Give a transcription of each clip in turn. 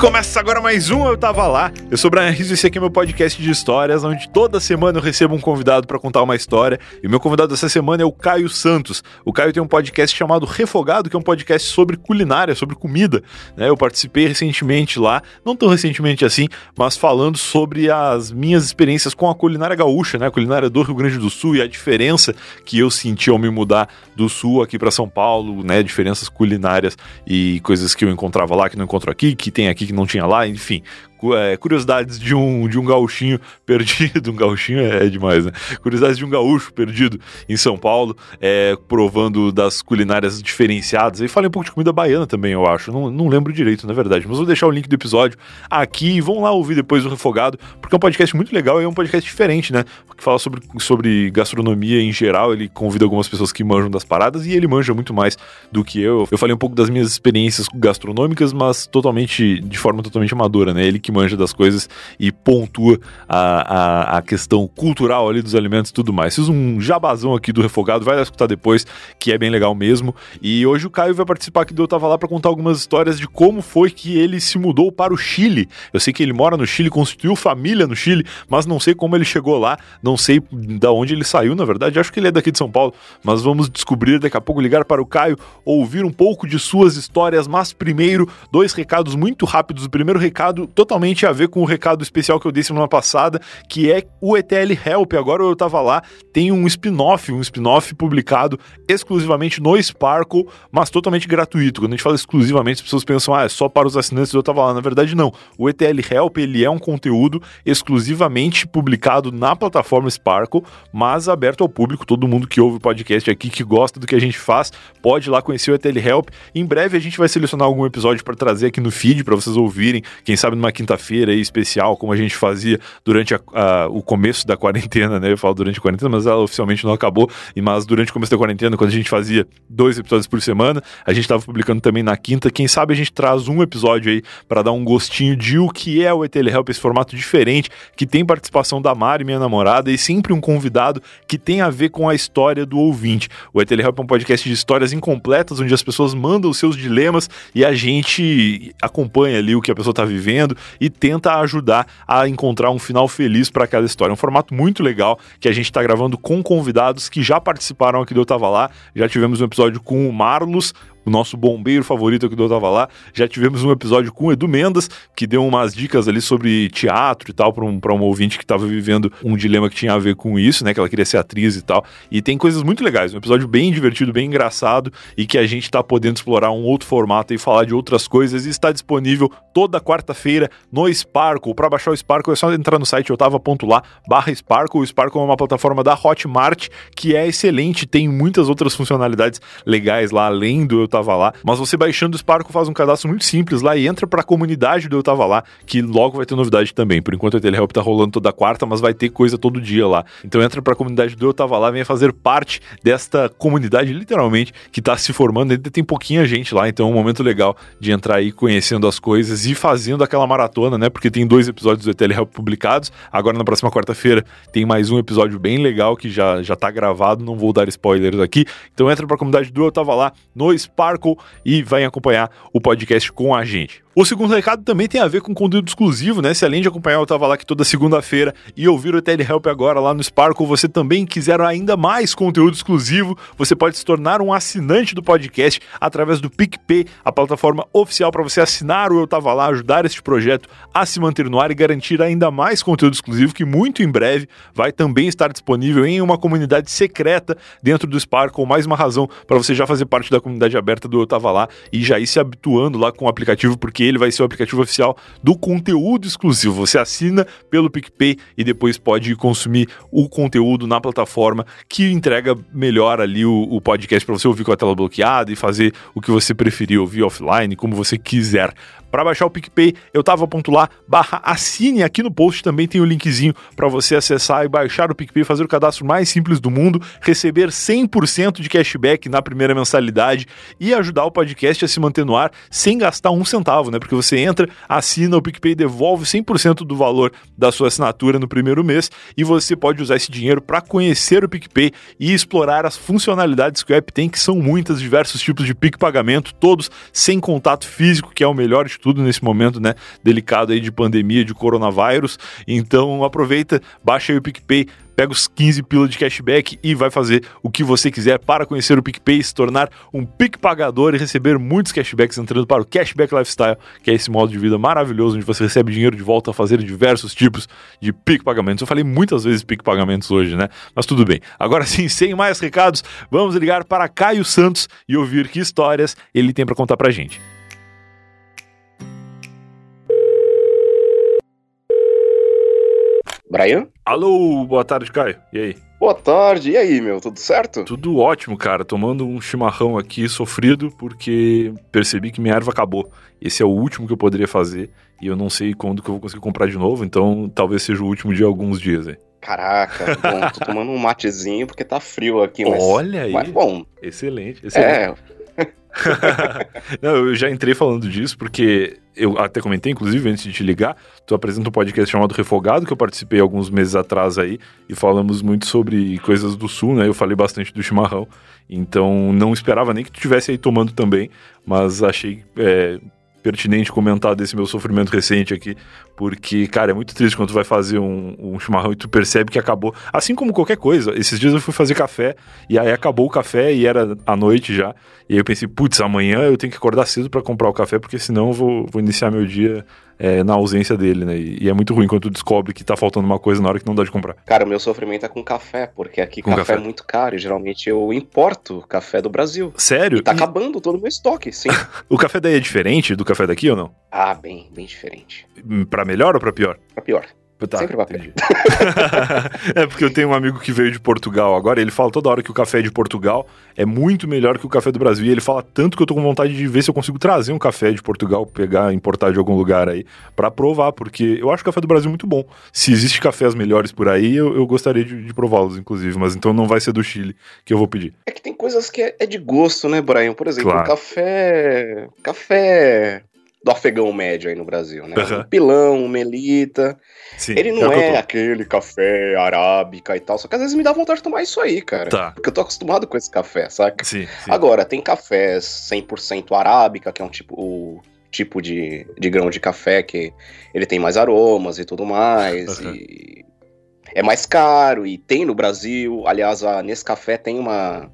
começa agora mais um Eu Tava Lá. Eu sou o Brian Rizzo e esse aqui é meu podcast de histórias, onde toda semana eu recebo um convidado para contar uma história. E o meu convidado dessa semana é o Caio Santos. O Caio tem um podcast chamado Refogado, que é um podcast sobre culinária, sobre comida. Né? Eu participei recentemente lá, não tão recentemente assim, mas falando sobre as minhas experiências com a culinária gaúcha, né? a culinária do Rio Grande do Sul e a diferença que eu senti ao me mudar do Sul aqui para São Paulo, né? Diferenças culinárias e coisas que eu encontrava lá que não encontro aqui, que tem aqui que não tinha lá, enfim é, curiosidades de um, de um gauchinho perdido. Um gauchinho é, é, demais, né? Curiosidades de um gaúcho perdido em São Paulo, é, provando das culinárias diferenciadas. E falei um pouco de comida baiana também, eu acho. Não, não lembro direito, na verdade. Mas vou deixar o link do episódio aqui e vão lá ouvir depois o Refogado, porque é um podcast muito legal e é um podcast diferente, né? Que fala sobre, sobre gastronomia em geral. Ele convida algumas pessoas que manjam das paradas e ele manja muito mais do que eu. Eu falei um pouco das minhas experiências gastronômicas, mas totalmente, de forma totalmente amadora, né? Ele que manja das coisas e pontua a, a, a questão cultural ali dos alimentos e tudo mais. Fiz um jabazão aqui do Refogado, vai lá escutar depois, que é bem legal mesmo. E hoje o Caio vai participar aqui do Eu Tava Lá para contar algumas histórias de como foi que ele se mudou para o Chile. Eu sei que ele mora no Chile, constituiu família no Chile, mas não sei como ele chegou lá, não sei da onde ele saiu, na verdade. Acho que ele é daqui de São Paulo, mas vamos descobrir daqui a pouco, ligar para o Caio, ouvir um pouco de suas histórias. Mas primeiro, dois recados muito rápidos. O primeiro recado, totalmente totalmente a ver com o recado especial que eu dei semana passada, que é o ETL Help. Agora eu tava lá, tem um spin-off, um spin-off publicado exclusivamente no Sparkle, mas totalmente gratuito. Quando a gente fala exclusivamente, as pessoas pensam, ah, é só para os assinantes eu tava lá. Na verdade, não. O ETL Help, ele é um conteúdo exclusivamente publicado na plataforma Sparkle, mas aberto ao público. Todo mundo que ouve o podcast aqui, que gosta do que a gente faz, pode ir lá conhecer o ETL Help. Em breve a gente vai selecionar algum episódio para trazer aqui no feed para vocês ouvirem. Quem sabe numa quinta quinta-feira especial, como a gente fazia durante a, a, o começo da quarentena, né? Eu falo durante a quarentena, mas ela oficialmente não acabou. E mas durante o começo da quarentena, quando a gente fazia dois episódios por semana, a gente estava publicando também na quinta. Quem sabe a gente traz um episódio aí para dar um gostinho de o que é o ETL Help, esse formato diferente, que tem participação da Mari, minha namorada, e sempre um convidado que tem a ver com a história do ouvinte. O ETL Help é um podcast de histórias incompletas, onde as pessoas mandam os seus dilemas e a gente acompanha ali o que a pessoa está vivendo e tenta ajudar a encontrar um final feliz para aquela história. É um formato muito legal que a gente está gravando com convidados que já participaram aqui do Eu Tava Lá. Já tivemos um episódio com o Marlos, o nosso bombeiro favorito que eu tava lá. Já tivemos um episódio com o Edu Mendas, que deu umas dicas ali sobre teatro e tal, para um, um ouvinte que tava vivendo um dilema que tinha a ver com isso, né? Que ela queria ser atriz e tal. E tem coisas muito legais, um episódio bem divertido, bem engraçado e que a gente tá podendo explorar um outro formato e falar de outras coisas. E está disponível toda quarta-feira no Sparkle. Para baixar o Sparkle é só entrar no site otava.lá barra Sparkle. O Sparkle é uma plataforma da Hotmart que é excelente, tem muitas outras funcionalidades legais lá, além do Eu Tava Lá. Mas você baixando o Sparkle faz um cadastro muito simples lá e entra para a comunidade do Eu Tava Lá, que logo vai ter novidade também. Por enquanto o Telehelp tá rolando toda quarta, mas vai ter coisa todo dia lá. Então entra para a comunidade do Eu Tava Lá, venha fazer parte desta comunidade, literalmente, que tá se formando. Ainda tem pouquinha gente lá, então é um momento legal de entrar aí conhecendo as coisas e fazendo aquela maratona, né? Porque tem dois episódios do Telehelp publicados. Agora na próxima quarta-feira tem mais um episódio bem legal que já, já tá gravado, não vou dar spoilers aqui. Então entra para a comunidade do Eu Tava Lá no Sparkle e vai acompanhar o podcast com a gente. O segundo recado também tem a ver com conteúdo exclusivo, né? Se além de acompanhar eu tava lá aqui toda segunda-feira e ouvir o Telehelp agora lá no Sparkle, você também quiser ainda mais conteúdo exclusivo, você pode se tornar um assinante do podcast através do PicPay, a plataforma oficial para você assinar o Eu Tava Lá, ajudar este projeto a se manter no ar e garantir ainda mais conteúdo exclusivo que muito em breve vai também estar disponível em uma comunidade secreta dentro do Sparkle, mais uma razão para você já fazer parte da comunidade aberta do Eu Tava Lá e já ir se habituando lá com o aplicativo, porque ele vai ser o aplicativo oficial do conteúdo exclusivo. Você assina pelo PicPay e depois pode consumir o conteúdo na plataforma que entrega melhor ali o, o podcast para você ouvir com a tela bloqueada e fazer o que você preferir, ouvir offline, como você quiser. Para baixar o PicPay, eu tava ponto lá, barra assine aqui no post também tem o um linkzinho para você acessar e baixar o PicPay, fazer o cadastro mais simples do mundo, receber 100% de cashback na primeira mensalidade e ajudar o podcast a se manter no ar sem gastar um centavo, né? Porque você entra, assina o PicPay, devolve 100% do valor da sua assinatura no primeiro mês e você pode usar esse dinheiro para conhecer o PicPay e explorar as funcionalidades que o app tem, que são muitas, diversos tipos de PIC pagamento, todos sem contato físico, que é o melhor de tudo nesse momento, né, delicado aí de pandemia, de coronavírus. Então aproveita, baixa aí o PicPay, pega os 15 pila de cashback e vai fazer o que você quiser para conhecer o PicPay, se tornar um Pic pagador e receber muitos cashbacks entrando para o Cashback Lifestyle, que é esse modo de vida maravilhoso onde você recebe dinheiro de volta a fazer diversos tipos de Pic pagamentos. Eu falei muitas vezes Pic pagamentos hoje, né? Mas tudo bem. Agora sim, sem mais recados, vamos ligar para Caio Santos e ouvir que histórias ele tem para contar pra gente. Brian? Alô, boa tarde, Caio. E aí? Boa tarde, e aí, meu? Tudo certo? Tudo ótimo, cara. Tomando um chimarrão aqui sofrido porque percebi que minha erva acabou. Esse é o último que eu poderia fazer e eu não sei quando que eu vou conseguir comprar de novo, então talvez seja o último de alguns dias aí. Caraca, bom, tô tomando um matezinho porque tá frio aqui, mas. Olha aí. Mas bom. Excelente, excelente. É. não, eu já entrei falando disso porque eu até comentei, inclusive, antes de te ligar, tu apresenta um podcast chamado Refogado, que eu participei alguns meses atrás aí, e falamos muito sobre coisas do sul, né? Eu falei bastante do chimarrão, então não esperava nem que tu estivesse aí tomando também, mas achei é, pertinente comentar desse meu sofrimento recente aqui, porque, cara, é muito triste quando tu vai fazer um, um, chimarrão e tu percebe que acabou. Assim como qualquer coisa. Esses dias eu fui fazer café e aí acabou o café e era à noite já. E aí eu pensei, putz, amanhã eu tenho que acordar cedo para comprar o café, porque senão eu vou, vou iniciar meu dia é, na ausência dele, né? E, é muito ruim quando tu descobre que tá faltando uma coisa na hora que não dá de comprar. Cara, o meu sofrimento é com café, porque aqui café, café, é muito caro e geralmente eu importo café do Brasil. Sério? E tá e... acabando todo o meu estoque, sim. o café daí é diferente do café daqui ou não? Ah, bem, bem diferente. Pra melhor ou pra pior? Pra pior. Tá, Sempre é porque eu tenho um amigo que veio de Portugal agora, ele fala toda hora que o café de Portugal é muito melhor que o café do Brasil. E ele fala tanto que eu tô com vontade de ver se eu consigo trazer um café de Portugal, pegar, importar de algum lugar aí, para provar, porque eu acho o café do Brasil muito bom. Se existe cafés melhores por aí, eu, eu gostaria de, de prová-los, inclusive, mas então não vai ser do Chile que eu vou pedir. É que tem coisas que é, é de gosto, né, Brian? Por exemplo, claro. café. Café do afegão médio aí no Brasil, né? Uhum. Um pilão, um melita. Sim, ele não é, é aquele café arábica e tal, só que às vezes me dá vontade de tomar isso aí, cara. Tá. Porque eu tô acostumado com esse café, saca? Sim, sim. Agora, tem cafés 100% arábica, que é um tipo, o tipo de, de grão de café que ele tem mais aromas e tudo mais. Uhum. E é mais caro e tem no Brasil. Aliás, a Nescafé tem uma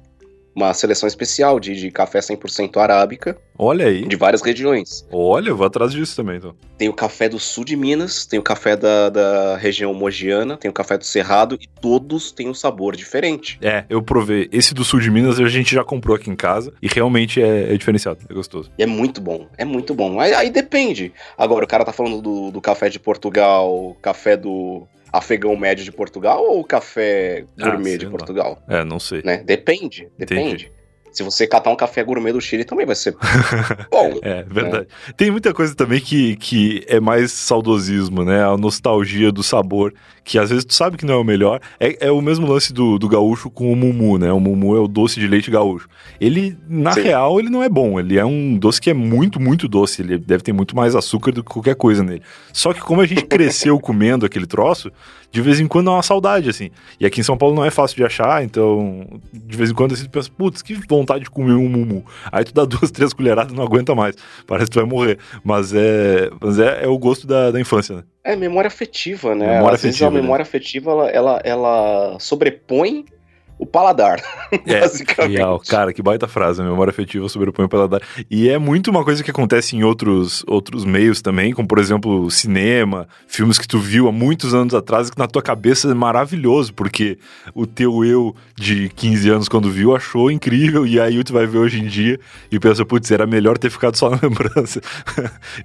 uma seleção especial de, de café 100% arábica. Olha aí. De várias regiões. Olha, eu vou atrás disso também, então. Tem o café do sul de Minas, tem o café da, da região mogiana, tem o café do Cerrado e todos têm um sabor diferente. É, eu provei. Esse do sul de Minas a gente já comprou aqui em casa e realmente é, é diferenciado, é gostoso. É muito bom, é muito bom. Aí, aí depende. Agora, o cara tá falando do, do café de Portugal, café do afegão médio de Portugal ou café gourmet ah, de Portugal? É, não sei. Né? Depende, depende. Entendi. Se você catar um café gourmet do Chile, também vai ser bom. é, verdade. Né? Tem muita coisa também que, que é mais saudosismo, né? A nostalgia do sabor, que às vezes tu sabe que não é o melhor. É, é o mesmo lance do, do gaúcho com o mumu, né? O mumu é o doce de leite gaúcho. Ele, na Sim. real, ele não é bom. Ele é um doce que é muito, muito doce. Ele deve ter muito mais açúcar do que qualquer coisa nele. Só que como a gente cresceu comendo aquele troço, de vez em quando é uma saudade, assim. E aqui em São Paulo não é fácil de achar, então de vez em quando assim, tu pensa, putz, que vontade de comer um mumu. Aí tu dá duas, três colheradas e não aguenta mais. Parece que tu vai morrer. Mas é, mas é, é o gosto da, da infância, né? É memória afetiva, né? Memória Às afetiva, vezes a memória né? afetiva ela, ela, ela sobrepõe o paladar, é, basicamente. Real. Cara, que baita frase, a memória afetiva sobrepõe o paladar. E é muito uma coisa que acontece em outros, outros meios também, como por exemplo cinema, filmes que tu viu há muitos anos atrás e que na tua cabeça é maravilhoso, porque o teu eu de 15 anos quando viu achou incrível e aí tu vai ver hoje em dia e pensa, putz, era melhor ter ficado só na lembrança.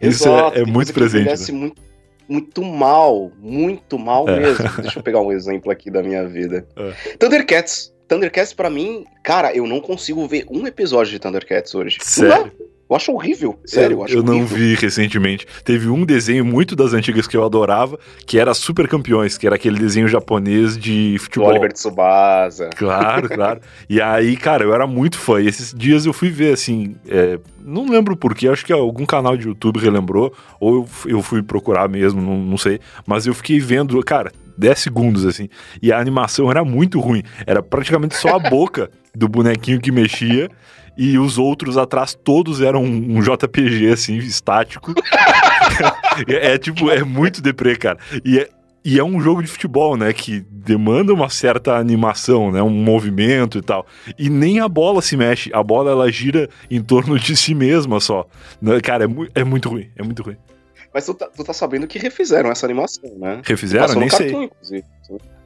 Isso é, é muito presente. Né? Muito muito mal, muito mal é. mesmo. Deixa eu pegar um exemplo aqui da minha vida. É. Thundercats. Thundercats, para mim, cara, eu não consigo ver um episódio de Thundercats hoje. Sério? Eu acho horrível, sério. Eu, acho eu não vi recentemente. Teve um desenho muito das antigas que eu adorava, que era Super Campeões, que era aquele desenho japonês de futebol. Do Oliver Tsubasa. Claro, claro. e aí, cara, eu era muito fã. E esses dias eu fui ver, assim, é, não lembro porquê, acho que algum canal de YouTube relembrou, ou eu, eu fui procurar mesmo, não, não sei. Mas eu fiquei vendo, cara, 10 segundos, assim. E a animação era muito ruim. Era praticamente só a boca do bonequinho que mexia e os outros atrás todos eram um, JPG, assim, estático. é, é, tipo, é muito deprê, cara. E é, e é um jogo de futebol, né? Que demanda uma certa animação, né? Um movimento e tal. E nem a bola se mexe. A bola, ela gira em torno de si mesma só. Né, cara, é, mu é muito ruim. É muito ruim. Mas tu tá, tu tá, sabendo que refizeram essa animação, né? Refizeram? Nem sei. Cartoon,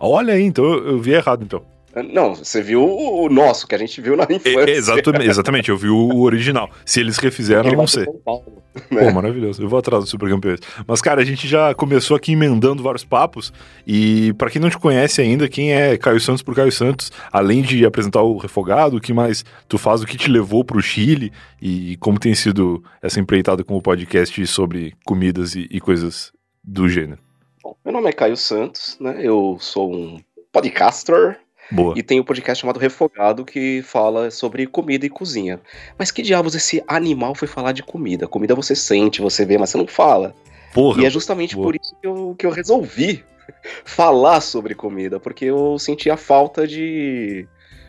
Olha aí, então eu, eu vi errado, então. Não, você viu o nosso, que a gente viu na infância. exatamente, exatamente, eu vi o original. Se eles refizeram, eu não sei. Paulo, né? Pô, maravilhoso. Eu vou atrás do Super Campeões. Mas, cara, a gente já começou aqui emendando vários papos. E para quem não te conhece ainda, quem é Caio Santos por Caio Santos, além de apresentar o Refogado, o que mais tu faz, o que te levou pro Chile e como tem sido essa empreitada com o podcast sobre comidas e, e coisas do gênero? Bom, meu nome é Caio Santos, né? Eu sou um podcaster, Boa. E tem o um podcast chamado Refogado que fala sobre comida e cozinha. Mas que diabos esse animal foi falar de comida? Comida você sente, você vê, mas você não fala. Porra. E é justamente Boa. por isso que eu, que eu resolvi falar sobre comida, porque eu senti a falta de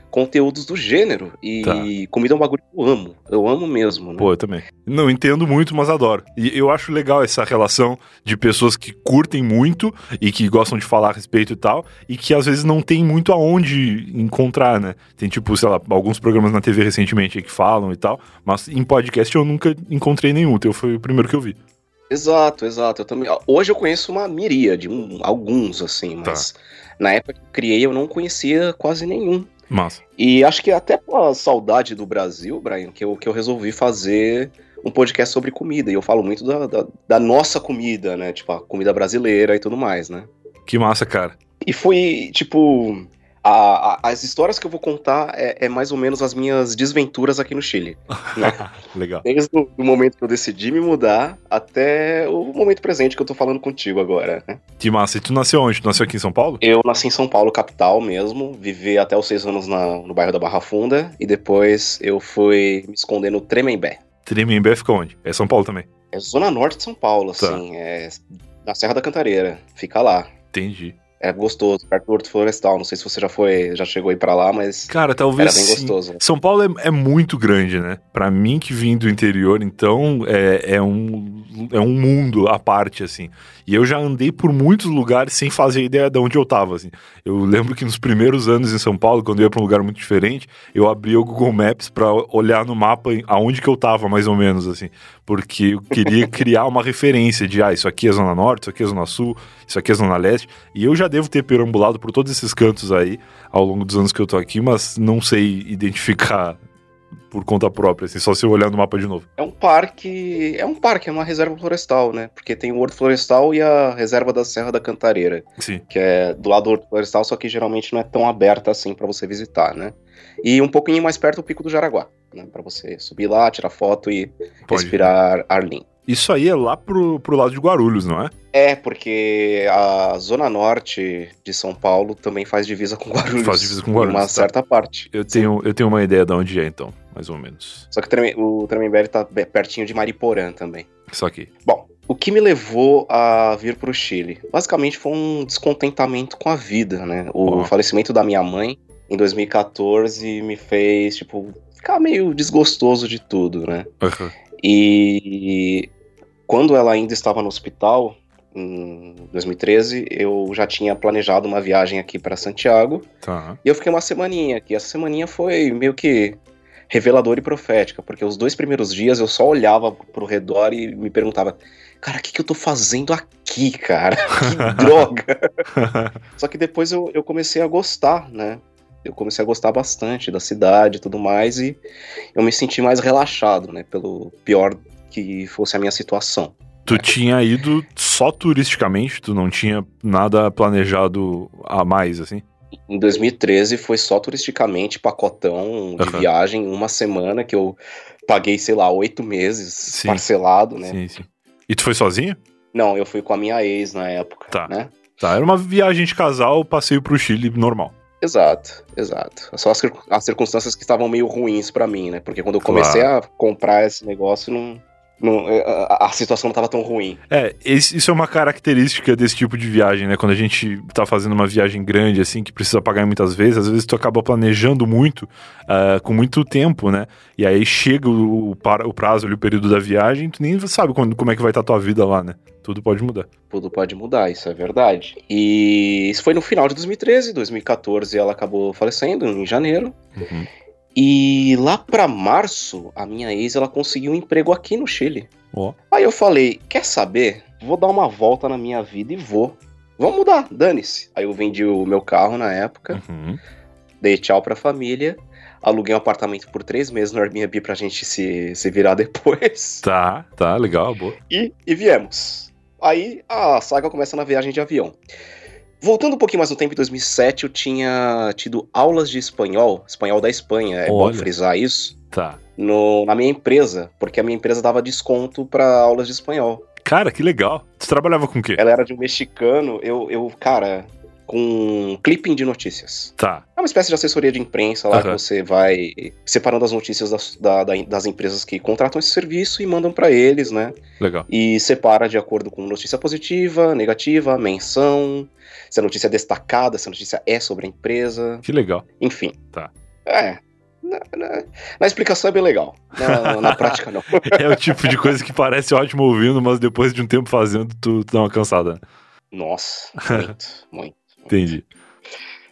conteúdos do gênero. E tá. comida é um bagulho que eu amo. Eu amo mesmo. Né? Pô, eu também. Não entendo muito, mas adoro. E eu acho legal essa relação de pessoas que curtem muito e que gostam de falar a respeito e tal, e que às vezes não tem muito aonde encontrar, né? Tem tipo, sei lá, alguns programas na TV recentemente que falam e tal, mas em podcast eu nunca encontrei nenhum. O teu foi o primeiro que eu vi. Exato, exato. Eu também. Hoje eu conheço uma miríade, um, alguns, assim, mas tá. na época que eu criei eu não conhecia quase nenhum. Massa. E acho que até pela saudade do Brasil, Brian, que eu, que eu resolvi fazer um podcast sobre comida. E eu falo muito da, da, da nossa comida, né? Tipo, a comida brasileira e tudo mais, né? Que massa, cara. E foi, tipo, a, a, as histórias que eu vou contar é, é, mais ou menos as minhas desventuras aqui no Chile. Né? Legal. Desde o momento que eu decidi me mudar até o momento presente que eu tô falando contigo agora, né? Que massa. E tu nasceu onde? Tu nasceu aqui em São Paulo? Eu nasci em São Paulo, capital mesmo. Vivi até os seis anos na, no bairro da Barra Funda. E depois eu fui me esconder no Tremembé. Tremembé fica onde? É São Paulo também? É zona norte de São Paulo, tá. assim. É na Serra da Cantareira. Fica lá. Entendi é gostoso, perto do Horto Florestal. Não sei se você já foi, já chegou aí para lá, mas. Cara, talvez. Era bem gostoso. São Paulo é, é, muito grande, né? Para mim que vim do interior, então é, é, um, é um mundo à parte, assim. E eu já andei por muitos lugares sem fazer ideia de onde eu tava, assim. Eu lembro que nos primeiros anos em São Paulo, quando eu ia pra um lugar muito diferente, eu abria o Google Maps para olhar no mapa aonde que eu tava, mais ou menos, assim. Porque eu queria criar uma referência de, ah, isso aqui é Zona Norte, isso aqui é Zona Sul, isso aqui é Zona Leste. E eu já devo ter perambulado por todos esses cantos aí ao longo dos anos que eu tô aqui, mas não sei identificar por conta própria, assim, só se eu olhar no mapa de novo. É um parque, é um parque, é uma reserva florestal, né? Porque tem o Horto Florestal e a reserva da Serra da Cantareira, Sim. que é do lado do Horto Florestal, só que geralmente não é tão aberta assim para você visitar, né? E um pouquinho mais perto o Pico do Jaraguá, né? Para você subir lá, tirar foto e Pode. respirar ar limpo. Isso aí é lá pro, pro lado de Guarulhos, não é? É, porque a zona norte de São Paulo também faz divisa com Guarulhos. Faz divisa com Guarulhos. Uma tá. certa parte. Eu tenho, eu tenho uma ideia de onde é, então, mais ou menos. Só que o Tremembé tá pertinho de Mariporã também. Isso aqui. Bom, o que me levou a vir pro Chile? Basicamente foi um descontentamento com a vida, né? O oh. falecimento da minha mãe em 2014 me fez, tipo, ficar meio desgostoso de tudo, né? Uhum. E quando ela ainda estava no hospital, em 2013, eu já tinha planejado uma viagem aqui para Santiago. Tá. E eu fiquei uma semaninha aqui. Essa semaninha foi meio que reveladora e profética, porque os dois primeiros dias eu só olhava pro redor e me perguntava: cara, o que, que eu tô fazendo aqui, cara? Que droga! só que depois eu, eu comecei a gostar, né? Eu comecei a gostar bastante da cidade e tudo mais, e eu me senti mais relaxado, né? Pelo pior que fosse a minha situação. Tu tinha ido só turisticamente? Tu não tinha nada planejado a mais, assim? Em 2013 foi só turisticamente, pacotão de uhum. viagem, uma semana que eu paguei, sei lá, oito meses sim. parcelado, né? Sim, sim. E tu foi sozinho? Não, eu fui com a minha ex na época, tá. né? Tá, era uma viagem de casal, passeio pro Chile normal. Exato, exato. Só as, as circunstâncias que estavam meio ruins para mim, né? Porque quando eu comecei claro. a comprar esse negócio, não, não, é, a, a, situação não estava tão ruim. É, esse, isso é uma característica desse tipo de viagem, né? Quando a gente tá fazendo uma viagem grande, assim, que precisa pagar muitas vezes, às vezes tu acaba planejando muito, uh, com muito tempo, né? E aí chega o, o, prazo o período da viagem, tu nem sabe quando, como é que vai estar tá tua vida lá, né? Tudo pode mudar. Tudo pode mudar, isso é verdade. E isso foi no final de 2013, 2014 ela acabou falecendo, em janeiro. Uhum. E lá para março, a minha ex ela conseguiu um emprego aqui no Chile. Oh. Aí eu falei: quer saber? Vou dar uma volta na minha vida e vou. Vamos mudar, dane-se. Aí eu vendi o meu carro na época, uhum. dei tchau pra família, aluguei um apartamento por três meses no Airbnb pra gente se, se virar depois. Tá, tá, legal, boa. E, e viemos. Aí a saga começa na viagem de avião. Voltando um pouquinho mais no tempo, em 2007 eu tinha tido aulas de espanhol, espanhol da Espanha, é Olha. bom frisar isso. Tá. No, na minha empresa, porque a minha empresa dava desconto para aulas de espanhol. Cara, que legal. Você trabalhava com o quê? Ela era de um mexicano, eu, eu cara, com clipping de notícias. Tá. É uma espécie de assessoria de imprensa lá uhum. que você vai separando as notícias das, da, das empresas que contratam esse serviço e mandam para eles, né? Legal. E separa de acordo com notícia positiva, negativa, menção, se a notícia é destacada, se a notícia é sobre a empresa. Que legal. Enfim. Tá. É. Na, na, na explicação é bem legal. Na, na prática, não. é o tipo de coisa que parece ótimo ouvindo, mas depois de um tempo fazendo, tu, tu dá uma cansada. Nossa, muito, muito. Entendi.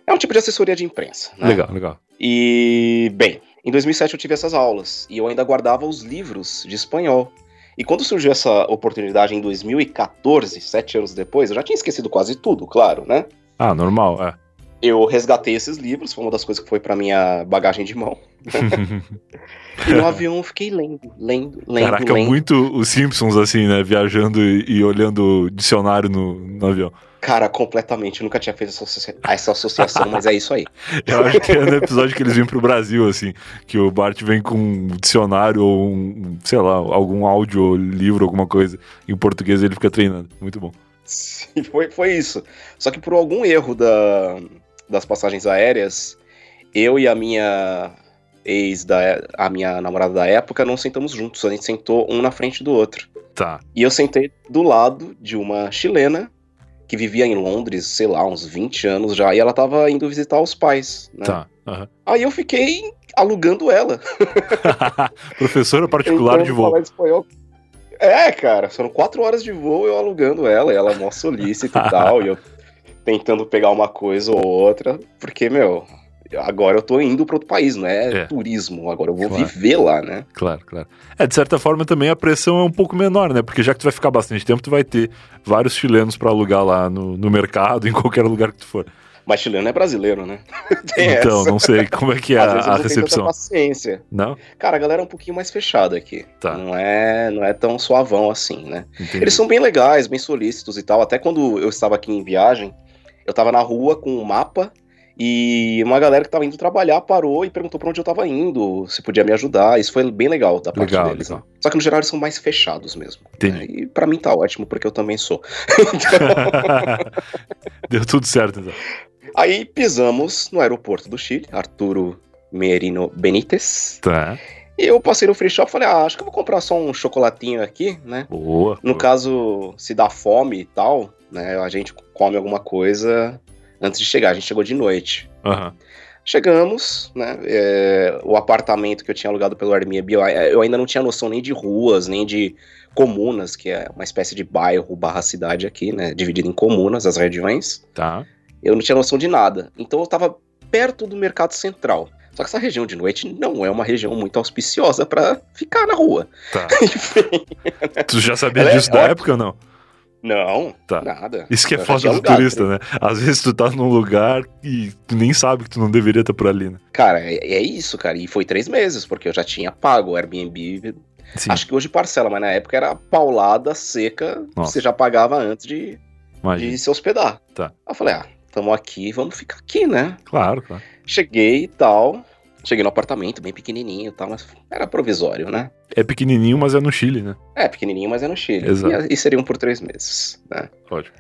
É um tipo de assessoria de imprensa. Né? Legal, legal. E, bem, em 2007 eu tive essas aulas e eu ainda guardava os livros de espanhol. E quando surgiu essa oportunidade em 2014, sete anos depois, eu já tinha esquecido quase tudo, claro, né? Ah, normal, é. Eu resgatei esses livros, foi uma das coisas que foi para minha bagagem de mão. e no avião eu fiquei lendo, lendo, lendo. Caraca, lendo. muito os Simpsons, assim, né? Viajando e, e olhando dicionário no, no avião. Cara, completamente. Eu nunca tinha feito essa, associa essa associação, mas é isso aí. Eu acho que é no episódio que eles vêm pro Brasil, assim, que o Bart vem com um dicionário ou um, sei lá, algum áudio, livro, alguma coisa em português ele fica treinando. Muito bom. Sim, foi, foi isso. Só que por algum erro da, das passagens aéreas, eu e a minha ex, da, a minha namorada da época, não sentamos juntos. A gente sentou um na frente do outro. Tá. E eu sentei do lado de uma chilena que vivia em Londres, sei lá, uns 20 anos já, e ela tava indo visitar os pais, né? Tá. Uhum. Aí eu fiquei alugando ela. Professora particular então, de voo. Espanhol. É, cara, foram quatro horas de voo eu alugando ela, e ela mó solícita e tal, e eu tentando pegar uma coisa ou outra, porque, meu, agora eu tô indo para outro país, não é, é, turismo, agora eu vou claro. viver lá, né? Claro, claro. É, de certa forma também a pressão é um pouco menor, né? Porque já que tu vai ficar bastante tempo, tu vai ter vários chilenos para alugar lá no, no mercado, em qualquer lugar que tu for. Mas chileno é brasileiro, né? então, essa. não sei como é que é a, a recepção. paciência. Não? Cara, a galera é um pouquinho mais fechada aqui. Tá. Não é, não é tão suavão assim, né? Entendi. Eles são bem legais, bem solícitos e tal. Até quando eu estava aqui em viagem, eu tava na rua com um mapa e uma galera que tava indo trabalhar parou e perguntou pra onde eu tava indo, se podia me ajudar. Isso foi bem legal da parte legal, deles. Legal. Né? Só que no geral eles são mais fechados mesmo. Né? E pra mim tá ótimo, porque eu também sou. Deu tudo certo, então. Aí pisamos no aeroporto do Chile, Arturo Merino Benítez. Tá. E eu passei no free shop e falei, ah, acho que eu vou comprar só um chocolatinho aqui, né? Boa. No boa. caso, se dá fome e tal, né? A gente come alguma coisa antes de chegar. A gente chegou de noite. Uhum. Chegamos, né? É, o apartamento que eu tinha alugado pelo Airbnb, eu ainda não tinha noção nem de ruas, nem de comunas, que é uma espécie de bairro barra cidade aqui, né? Dividido em comunas, as regiões. Tá. Eu não tinha noção de nada. Então eu tava perto do mercado central. Só que essa região de noite não é uma região muito auspiciosa para ficar na rua. Tá. tu já sabia Ela disso é, da época ou não? Não, tá. nada. Isso que é foda do turista, né? Às vezes tu tá num lugar e tu nem sabe que tu não deveria estar por ali, né? Cara, é, é isso, cara. E foi três meses, porque eu já tinha pago o Airbnb. Sim. Acho que hoje parcela, mas na época era paulada seca. Nossa. Você já pagava antes de, de se hospedar. Tá. eu falei, ah, tamo aqui, vamos ficar aqui, né? Claro, claro. Cheguei e tal. Cheguei no apartamento, bem pequenininho e tal, mas era provisório, né? É pequenininho, mas é no Chile, né? É, pequenininho, mas é no Chile. Exato. E, e seriam por três meses, né? Ótimo.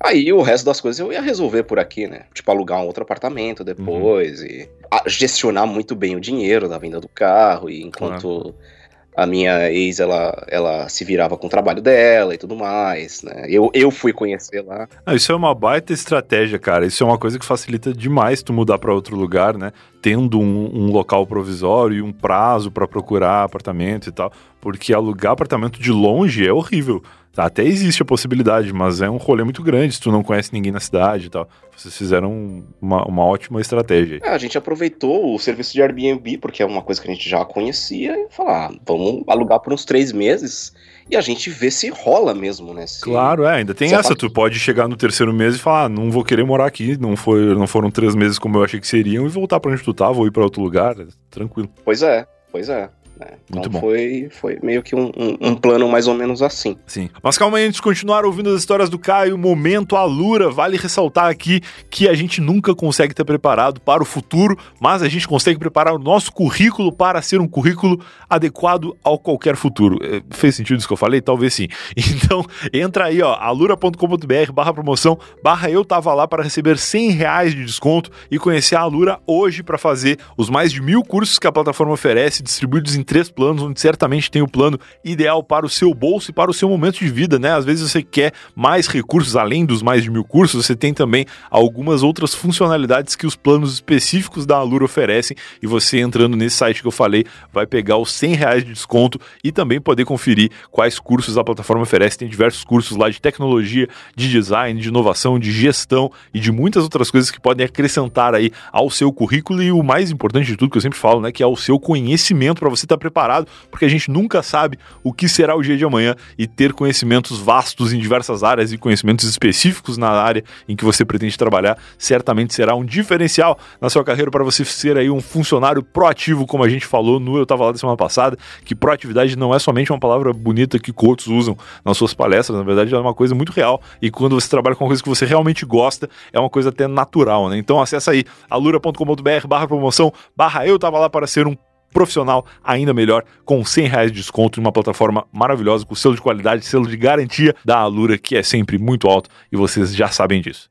Aí o resto das coisas eu ia resolver por aqui, né? Tipo, alugar um outro apartamento depois uhum. e gestionar muito bem o dinheiro da venda do carro e enquanto... Claro. A minha ex, ela, ela se virava com o trabalho dela e tudo mais, né? Eu, eu fui conhecer lá. Ah, isso é uma baita estratégia, cara. Isso é uma coisa que facilita demais tu mudar para outro lugar, né? Tendo um, um local provisório e um prazo para procurar apartamento e tal. Porque alugar apartamento de longe é horrível. Até existe a possibilidade, mas é um rolê muito grande se tu não conhece ninguém na cidade e tal. Vocês fizeram uma, uma ótima estratégia. É, a gente aproveitou o serviço de Airbnb, porque é uma coisa que a gente já conhecia, e falar, ah, vamos alugar por uns três meses e a gente vê se rola mesmo, né? Se, claro, é, ainda tem essa. Tu pode chegar no terceiro mês e falar, ah, não vou querer morar aqui, não, foi, não foram três meses como eu achei que seriam, e voltar pra onde tu tá, vou ir pra outro lugar, tranquilo. Pois é, pois é. Né? Então Muito bom. Foi, foi meio que um, um, um, plano mais ou menos assim. Sim. Mas calma aí, antes de continuar ouvindo as histórias do Caio, momento Alura, vale ressaltar aqui que a gente nunca consegue estar preparado para o futuro, mas a gente consegue preparar o nosso currículo para ser um currículo adequado ao qualquer futuro. É, fez sentido isso que eu falei? Talvez sim. Então, entra aí, ó, alura.com.br barra promoção, barra eu tava lá para receber 100 reais de desconto e conhecer a Alura hoje para fazer os mais de mil cursos que a plataforma oferece, distribuídos em três planos, onde certamente tem o plano ideal para o seu bolso e para o seu momento de vida, né? Às vezes você quer mais recursos, além dos mais de mil cursos, você tem também algumas outras funcionalidades que os planos específicos da Alura oferecem e você entrando nesse site que eu falei vai pegar os 100 reais de desconto e também poder conferir quais cursos a plataforma oferece. Tem diversos cursos lá de tecnologia, de design, de inovação, de gestão e de muitas outras coisas que podem acrescentar aí ao seu currículo e o mais importante de tudo que eu sempre falo, né, que é o seu conhecimento para você estar tá preparado, porque a gente nunca sabe o que será o dia de amanhã e ter conhecimentos vastos em diversas áreas e conhecimentos específicos na área em que você pretende trabalhar, certamente será um diferencial na sua carreira para você ser aí um funcionário proativo, como a gente falou no Eu Tava Lá da semana passada, que proatividade não é somente uma palavra bonita que coaches usam nas suas palestras, na verdade é uma coisa muito real e quando você trabalha com uma coisa que você realmente gosta, é uma coisa até natural, né? Então acessa aí alura.com.br barra promoção, barra eu tava lá para ser um profissional ainda melhor, com 100 reais de desconto em uma plataforma maravilhosa, com selo de qualidade, selo de garantia da Alura, que é sempre muito alto e vocês já sabem disso.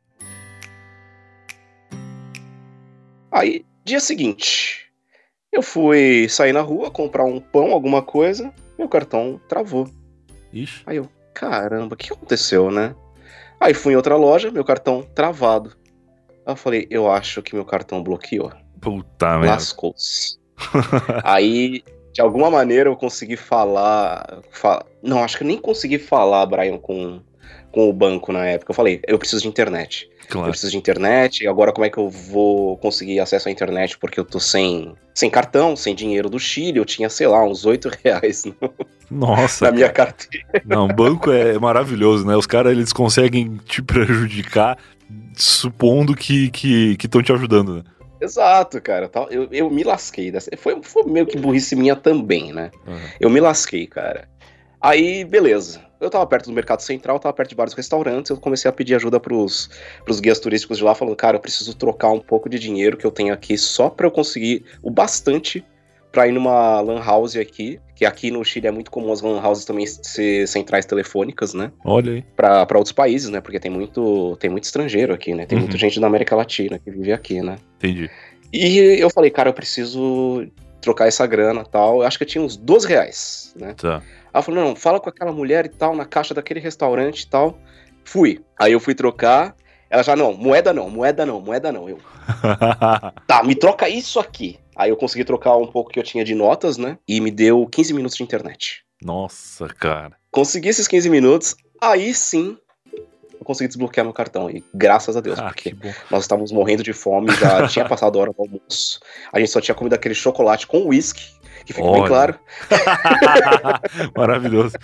Aí, dia seguinte, eu fui sair na rua, comprar um pão, alguma coisa, meu cartão travou. Ixi. Aí eu, caramba, o que aconteceu, né? Aí fui em outra loja, meu cartão travado. Aí eu falei, eu acho que meu cartão bloqueou. Puta merda. Lascou-se. Aí, de alguma maneira, eu consegui falar. Não, acho que eu nem consegui falar, Brian, com, com o banco na época. Eu falei, eu preciso de internet. Claro. Eu preciso de internet, agora como é que eu vou conseguir acesso à internet? Porque eu tô sem, sem cartão, sem dinheiro do Chile, eu tinha, sei lá, uns 8 reais no, Nossa, na minha carteira. Não, banco é maravilhoso, né? Os caras, eles conseguem te prejudicar supondo que estão que, que te ajudando, né? Exato, cara. Eu, eu me lasquei. Dessa... Foi, foi meio que burrice minha também, né? Uhum. Eu me lasquei, cara. Aí, beleza. Eu tava perto do Mercado Central, tava perto de vários restaurantes, eu comecei a pedir ajuda pros, pros guias turísticos de lá, falando, cara, eu preciso trocar um pouco de dinheiro que eu tenho aqui só pra eu conseguir o bastante pra ir numa lan house aqui, que aqui no Chile é muito comum as lan houses também ser centrais telefônicas, né? Olha aí. Pra, pra outros países, né? Porque tem muito, tem muito estrangeiro aqui, né? Tem uhum. muita gente da América Latina que vive aqui, né? Entendi. E eu falei, cara, eu preciso trocar essa grana tal. Eu acho que eu tinha uns 12 reais, né? Tá. Ela falou, não, fala com aquela mulher e tal, na caixa daquele restaurante e tal. Fui. Aí eu fui trocar. Ela já, não, moeda não, moeda não, moeda não. Eu. tá, me troca isso aqui. Aí eu consegui trocar um pouco que eu tinha de notas, né? E me deu 15 minutos de internet. Nossa, cara. Consegui esses 15 minutos, aí sim eu consegui desbloquear meu cartão. E graças a Deus, ah, porque nós estávamos morrendo de fome, já tinha passado a hora do almoço. A gente só tinha comido aquele chocolate com uísque, que fica Olha. bem claro. Maravilhoso.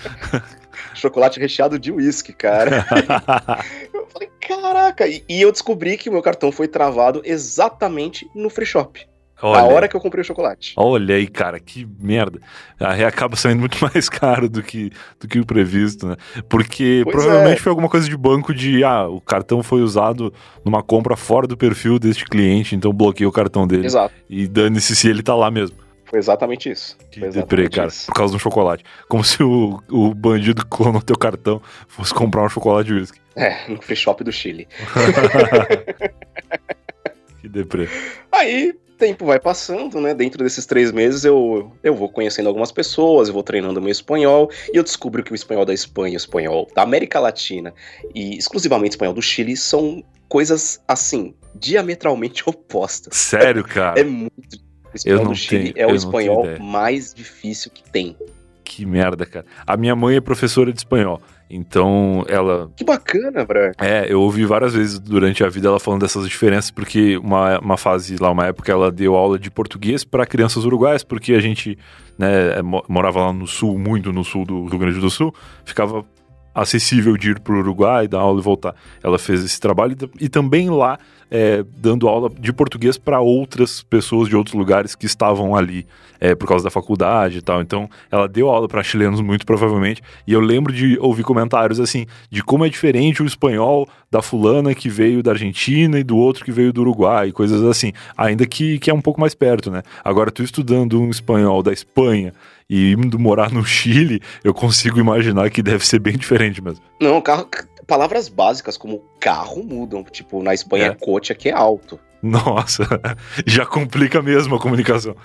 Chocolate recheado de uísque, cara. eu falei, caraca. E, e, eu descobri que o meu cartão foi travado exatamente no free shop. Olha. A hora que eu comprei o chocolate. Olha aí, cara, que merda. Aí acaba saindo muito mais caro do que, do que o previsto, né? Porque pois provavelmente é. foi alguma coisa de banco de, ah, o cartão foi usado numa compra fora do perfil deste cliente, então bloqueei o cartão dele. Exato. E dane-se se ele tá lá mesmo. Foi exatamente isso. Que deprê, cara, isso. por causa do chocolate. Como se o, o bandido clonou teu cartão fosse comprar um chocolate de whisky. É, no free shop do Chile. que deprê. Aí, tempo vai passando, né? Dentro desses três meses eu, eu vou conhecendo algumas pessoas, eu vou treinando meu espanhol, e eu descubro que o espanhol da Espanha, o espanhol da América Latina e exclusivamente o espanhol do Chile são coisas, assim, diametralmente opostas. Sério, cara? É muito. O espanhol do Chile tenho, é o espanhol mais difícil que tem. Que merda, cara. A minha mãe é professora de espanhol. Então, ela. Que bacana, Bra. É, eu ouvi várias vezes durante a vida ela falando dessas diferenças, porque uma, uma fase lá, uma época, ela deu aula de português para crianças uruguaias, porque a gente né, morava lá no sul, muito no sul do Rio Grande do Sul, ficava acessível de ir para o Uruguai, dar aula e voltar. Ela fez esse trabalho e, também lá é, dando aula de português para outras pessoas de outros lugares que estavam ali é, por causa da faculdade e tal. Então, ela deu aula para chilenos muito provavelmente. E eu lembro de ouvir comentários assim de como é diferente o espanhol da fulana que veio da Argentina e do outro que veio do Uruguai, coisas assim. Ainda que, que é um pouco mais perto, né? Agora, tu estudando um espanhol da Espanha e indo morar no Chile, eu consigo imaginar que deve ser bem diferente mesmo. Não, carro, palavras básicas como carro mudam. Tipo, na Espanha é. coche aqui é alto. Nossa, já complica mesmo a comunicação.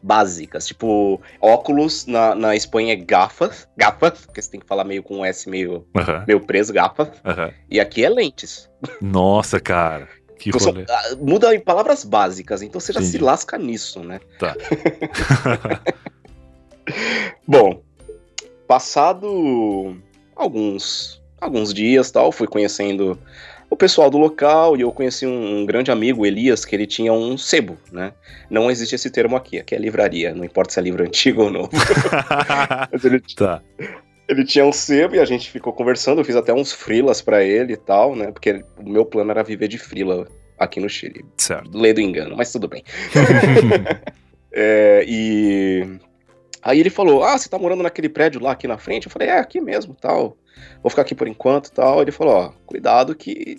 Básicas, tipo, óculos na, na Espanha é gafas, gafas, porque você tem que falar meio com um S meio, meio preso, gafas. E aqui é lentes. Nossa, cara. Que. Só, ah, muda em palavras básicas, então você já Entendi. se lasca nisso, né? Tá. Bom, passado alguns alguns dias tal, fui conhecendo o pessoal do local e eu conheci um, um, grande amigo, Elias, que ele tinha um sebo, né? Não existe esse termo aqui, aqui é livraria, não importa se é livro antigo ou novo. Mas ele, tá. ele tinha um sebo e a gente ficou conversando, eu fiz até uns frilas para ele e tal, né? Porque o meu plano era viver de frila aqui no Chile. Certo. Lê do engano, mas tudo bem. é, e Aí ele falou: Ah, você tá morando naquele prédio lá aqui na frente? Eu falei: É, aqui mesmo, tal. Vou ficar aqui por enquanto, tal. Ele falou: Ó, cuidado que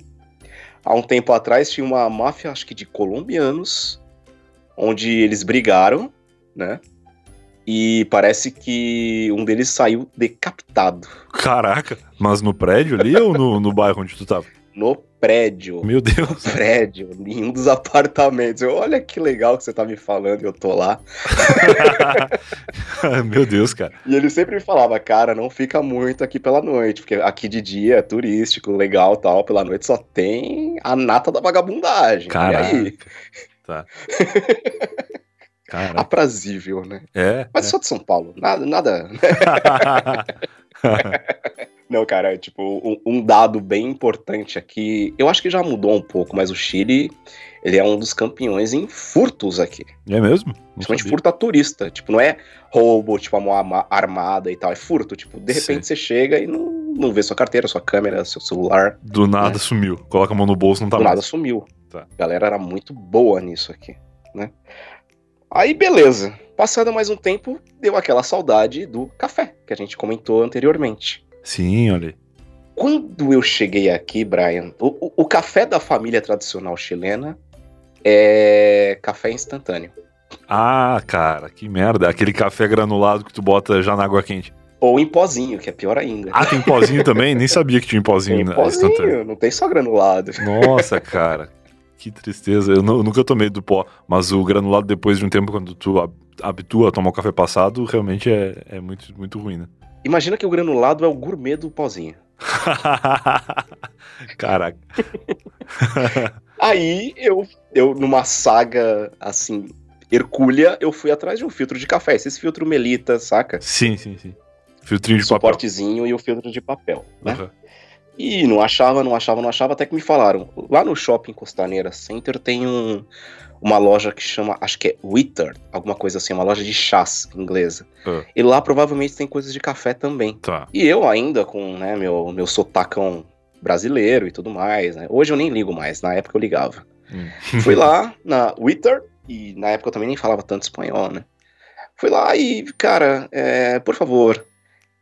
há um tempo atrás tinha uma máfia, acho que de colombianos, onde eles brigaram, né? E parece que um deles saiu decapitado. Caraca, mas no prédio ali ou no, no bairro onde tu tava? No prédio. Meu Deus. No prédio, em um dos apartamentos. Eu, olha que legal que você tá me falando e eu tô lá. Meu Deus, cara. E ele sempre me falava, cara, não fica muito aqui pela noite, porque aqui de dia é turístico, legal tal, pela noite só tem a nata da vagabundagem. Caraca. E aí? Tá. Caraca. Aprazível, né? É. Mas é. sou de São Paulo, nada, nada. Não, cara, tipo, um, um, dado bem importante aqui, eu acho que já mudou um pouco, mas o Chile, ele é um dos campeões em furtos aqui. É mesmo? Principalmente furto a turista, tipo, não é roubo, tipo, a mão armada e tal, é furto, tipo, de repente Sim. você chega e não, não vê sua carteira, sua câmera, seu celular. Do nada né? sumiu, coloca a mão no bolso, não tá Do mais. nada sumiu. Tá. A galera era muito boa nisso aqui, né? Aí, beleza. Passado mais um tempo, deu aquela saudade do café, que a gente comentou anteriormente. Sim, olha. Quando eu cheguei aqui, Brian, o, o, café da família tradicional chilena é café instantâneo. Ah, cara, que merda. Aquele café granulado que tu bota já na água quente. Ou em pozinho, que é pior ainda. Ah, tem pozinho também? Nem sabia que tinha pozinho. Tem pozinho, instantâneo. não tem só granulado. Nossa, cara. Que tristeza. Eu, não, eu, nunca tomei do pó, mas o granulado, depois de um tempo, quando tu habitua a tomar o café passado, realmente é, é muito, muito ruim, né? Imagina que o granulado é o gourmet do pozinho. Caraca. Aí eu, eu, numa saga assim, hercúlea, eu fui atrás de um filtro de café. Esse filtro Melita, saca? Sim, sim, sim. Filtrinho de Suportezinho papel. e o filtro de papel, né? Uhum. E não achava, não achava, não achava, até que me falaram. Lá no Shopping Costaneira Center tem um, uma loja que chama, acho que é Witter, alguma coisa assim, uma loja de chás inglesa. Uh. E lá provavelmente tem coisas de café também. Tá. E eu ainda com né, meu, meu sotacão brasileiro e tudo mais, né? Hoje eu nem ligo mais, na época eu ligava. Hum. Fui lá na Witter, e na época eu também nem falava tanto espanhol, né? Fui lá e, cara, é, por favor,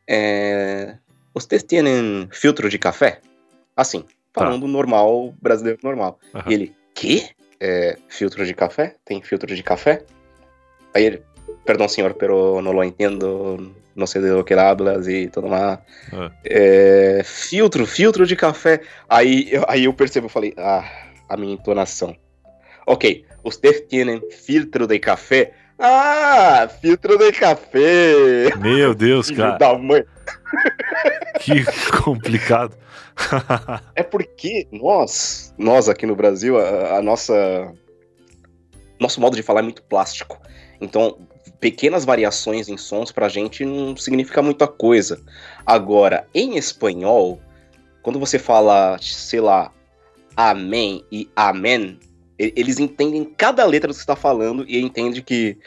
é, vocês têm filtro de café? Assim, tá. falando tá. normal, brasileiro normal. Uhum. E ele, que? É, filtro de café? Tem filtro de café? Aí ele, perdão senhor, pero não lo entendo, não sei de lo que hablas e tudo mais. Uhum. É, filtro, filtro de café. Aí, eu, aí eu percebo, eu falei, ah, a minha entonação. Ok, vocês têm filtro de café? Ah, filtro de café! Meu Deus, cara. Da mãe. Que complicado. é porque nós, nós aqui no Brasil, a, a nossa nosso modo de falar é muito plástico. Então, pequenas variações em sons pra gente não significa muita coisa. Agora, em espanhol, quando você fala, sei lá, amém e amém, eles entendem cada letra que você está falando e entende que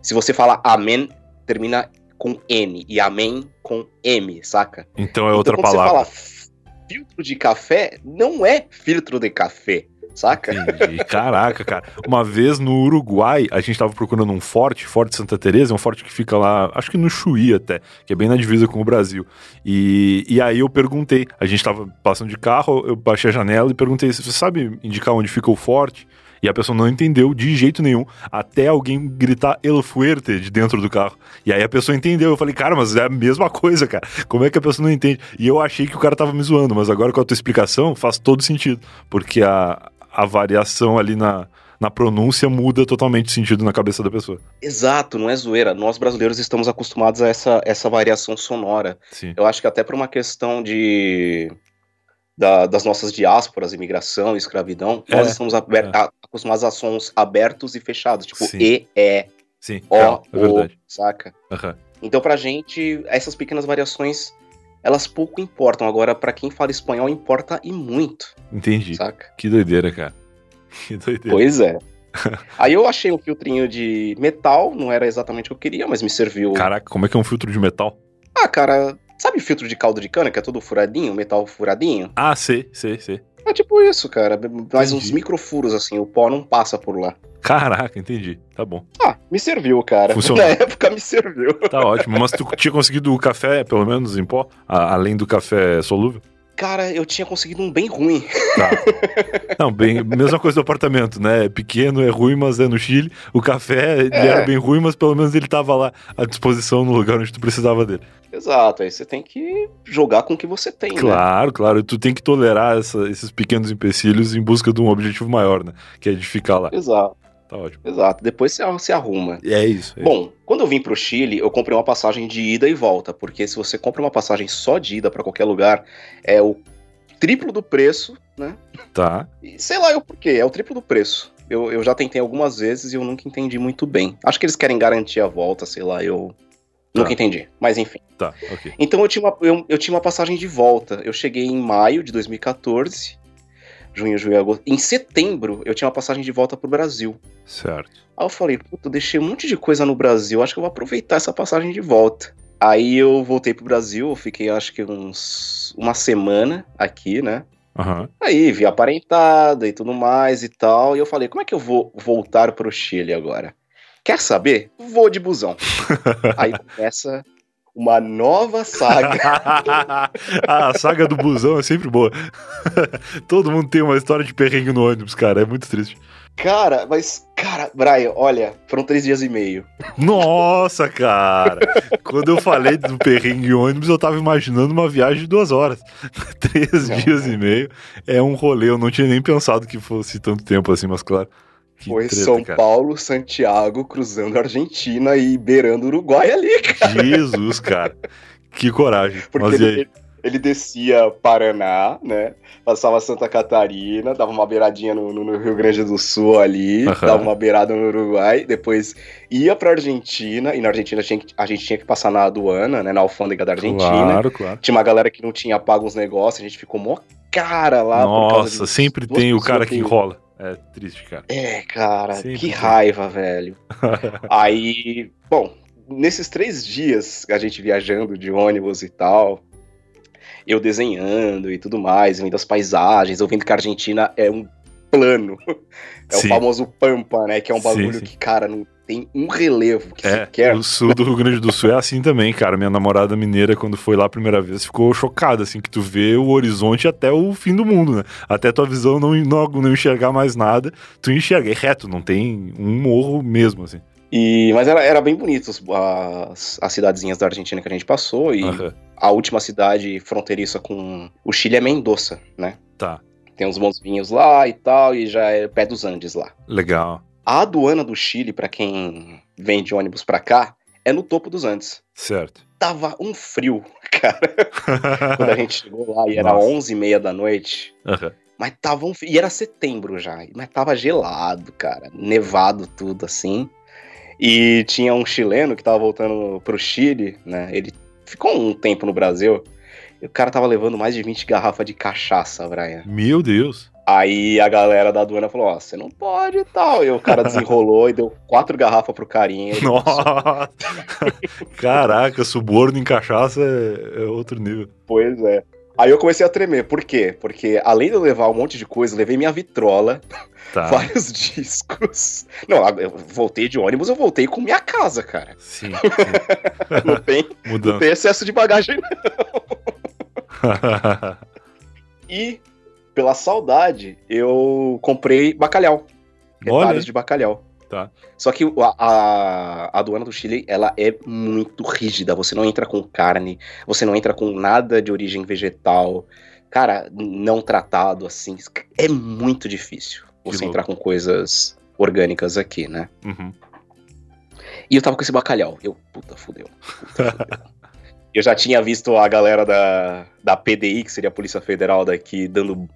se você fala amém, termina com N e amém com M, saca? Então é outra então, palavra. Você fala filtro de café, não é filtro de café saca? Entendi. Caraca, cara. Uma vez no Uruguai, a gente tava procurando um forte, Forte Santa Teresa, um forte que fica lá, acho que no Chuí até, que é bem na divisa com o Brasil. E, e aí eu perguntei, a gente tava passando de carro, eu baixei a janela e perguntei, você sabe indicar onde fica o forte? E a pessoa não entendeu de jeito nenhum, até alguém gritar El Fuerte de dentro do carro. E aí a pessoa entendeu. Eu falei, cara, mas é a mesma coisa, cara. Como é que a pessoa não entende? E eu achei que o cara tava me zoando, mas agora com a tua explicação faz todo sentido. Porque a, a variação ali na, na pronúncia muda totalmente o sentido na cabeça da pessoa. Exato, não é zoeira. Nós brasileiros estamos acostumados a essa, essa variação sonora. Sim. Eu acho que até por uma questão de. Da, das nossas diásporas, imigração, escravidão, é, nós estamos é. acostumados a sons abertos e fechados, tipo Sim. E, E, Sim, O, é, é O, saca? Uhum. Então, pra gente, essas pequenas variações elas pouco importam. Agora, para quem fala espanhol, importa e muito. Entendi. Saca? Que doideira, cara. Que doideira. Pois é. Aí eu achei um filtrinho de metal, não era exatamente o que eu queria, mas me serviu. Caraca, como é que é um filtro de metal? Ah, cara, sabe filtro de caldo de cana, que é todo furadinho, metal furadinho? Ah, sei, sei, sei. É tipo isso, cara. Mais uns microfuros, assim, o pó não passa por lá. Caraca, entendi. Tá bom. Ah, me serviu, cara. Funcionou. Na época me serviu. Tá ótimo. Mas tu tinha conseguido o café, pelo menos, em pó? A, além do café solúvel? Cara, eu tinha conseguido um bem ruim. Tá. Não, bem, mesma coisa do apartamento, né? É pequeno, é ruim, mas é no Chile. O café, ele é. era bem ruim, mas pelo menos ele tava lá à disposição no lugar onde tu precisava dele. Exato, aí você tem que jogar com o que você tem, Claro, né? claro. Tu tem que tolerar essa, esses pequenos empecilhos em busca de um objetivo maior, né? Que é de ficar lá. Exato. Tá ótimo. Exato, depois você se arruma. É isso. É Bom, isso. quando eu vim pro Chile, eu comprei uma passagem de ida e volta, porque se você compra uma passagem só de ida para qualquer lugar, é o triplo do preço, né? Tá. E sei lá eu por quê, é o triplo do preço. Eu, eu já tentei algumas vezes e eu nunca entendi muito bem. Acho que eles querem garantir a volta, sei lá, eu Tá. Nunca entendi, mas enfim. Tá, ok. Então eu tinha, uma, eu, eu, tinha uma passagem de volta. Eu cheguei em maio de 2014 junho, julho, agosto. Em setembro, eu tinha uma passagem de volta pro Brasil. Certo. Aí eu falei, puta, eu deixei um monte de coisa no Brasil, acho que eu vou aproveitar essa passagem de volta. Aí eu voltei pro Brasil, eu fiquei acho que uns uma semana aqui, né? Uhum. Aí vi a parentada e tudo mais e tal. E eu falei, como é que eu vou voltar pro Chile agora? Quer saber? Vou de busão. Aí começa uma nova saga. a saga do busão é sempre boa. Todo mundo tem uma história de perrengue no ônibus, cara. É muito triste. Cara, mas, cara, Brian, olha, foram três dias e meio. Nossa, cara! Quando eu falei do perrengue ônibus, eu tava imaginando uma viagem de duas horas. três não, dias e meio é um rolê. Eu não tinha nem pensado que fosse tanto tempo assim, mas claro. Que Foi treta, São cara. Paulo, Santiago, cruzando a Argentina e beirando o Uruguai ali, cara. Jesus, cara. Que coragem. Porque Mas ele, ele, descia Paraná, né? Passava Santa Catarina, dava uma beiradinha no, no Rio Grande do Sul ali, uhum. dava uma beirada no Uruguai, depois ia pra Argentina, e na Argentina a gente, a gente tinha que passar na aduana, né? Na alfândega da Argentina. Claro, claro. Tinha uma galera que não tinha pago os negócios, a gente ficou mó cara lá. Nossa, sempre tem o cara que enrola. É triste, cara. É, cara, que raiva, velho. Aí, bom, nesses três dias a gente viajando de ônibus e tal, eu desenhando e tudo mais, vendo as paisagens, eu vendo que a Argentina é um plano. É sim. o famoso Pampa, né? Que é um bagulho sim, sim. que, cara, não tem um relevo que é, quer. O sul do Rio Grande do Sul é assim também, cara. Minha namorada mineira, quando foi lá a primeira vez, ficou chocada, assim, que tu vê o horizonte até o fim do mundo, né? Até tua visão não, não, não enxergar mais nada, tu enxerga. É reto, não tem um morro mesmo, assim. E, mas era, era bem bonito as, as cidadezinhas da Argentina que a gente passou. E uhum. a última cidade fronteiriça com o Chile é Mendoza, né? Tá. Tem uns bons vinhos lá e tal, e já é pé dos Andes lá. Legal. A aduana do Chile, para quem vem de ônibus para cá, é no topo dos Andes. Certo. Tava um frio, cara. Quando a gente chegou lá e era Nossa. 11 e meia da noite. Uhum. Mas tava um frio. E era setembro já. Mas tava gelado, cara. Nevado tudo assim. E tinha um chileno que tava voltando pro Chile, né? Ele ficou um tempo no Brasil. E o cara tava levando mais de 20 garrafas de cachaça, Brian. Meu Deus. Aí a galera da aduana falou: Ó, você não pode e tal. E o cara desenrolou e deu quatro garrafas pro carinha. Nossa! Caraca, suborno em cachaça é, é, outro nível. Pois é. Aí eu comecei a tremer. Por quê? Porque além de eu levar um monte de coisa, levei minha vitrola, tá. vários discos. Não, eu voltei de ônibus, eu voltei com minha casa, cara. Sim. sim. não, tem, não tem excesso de bagagem, não. e pela saudade, eu comprei bacalhau. Retalhos de bacalhau. Tá. Só que a, a, a, aduana do Chile, ela é muito rígida. Você não entra com carne, você não entra com nada de origem vegetal. Cara, não tratado assim. É muito difícil você entrar com coisas orgânicas aqui, né? Uhum. E eu tava com esse bacalhau. Eu, puta, fudeu. Puta, fudeu. Eu já tinha visto a galera da, da PDI, que seria a Polícia Federal daqui, dando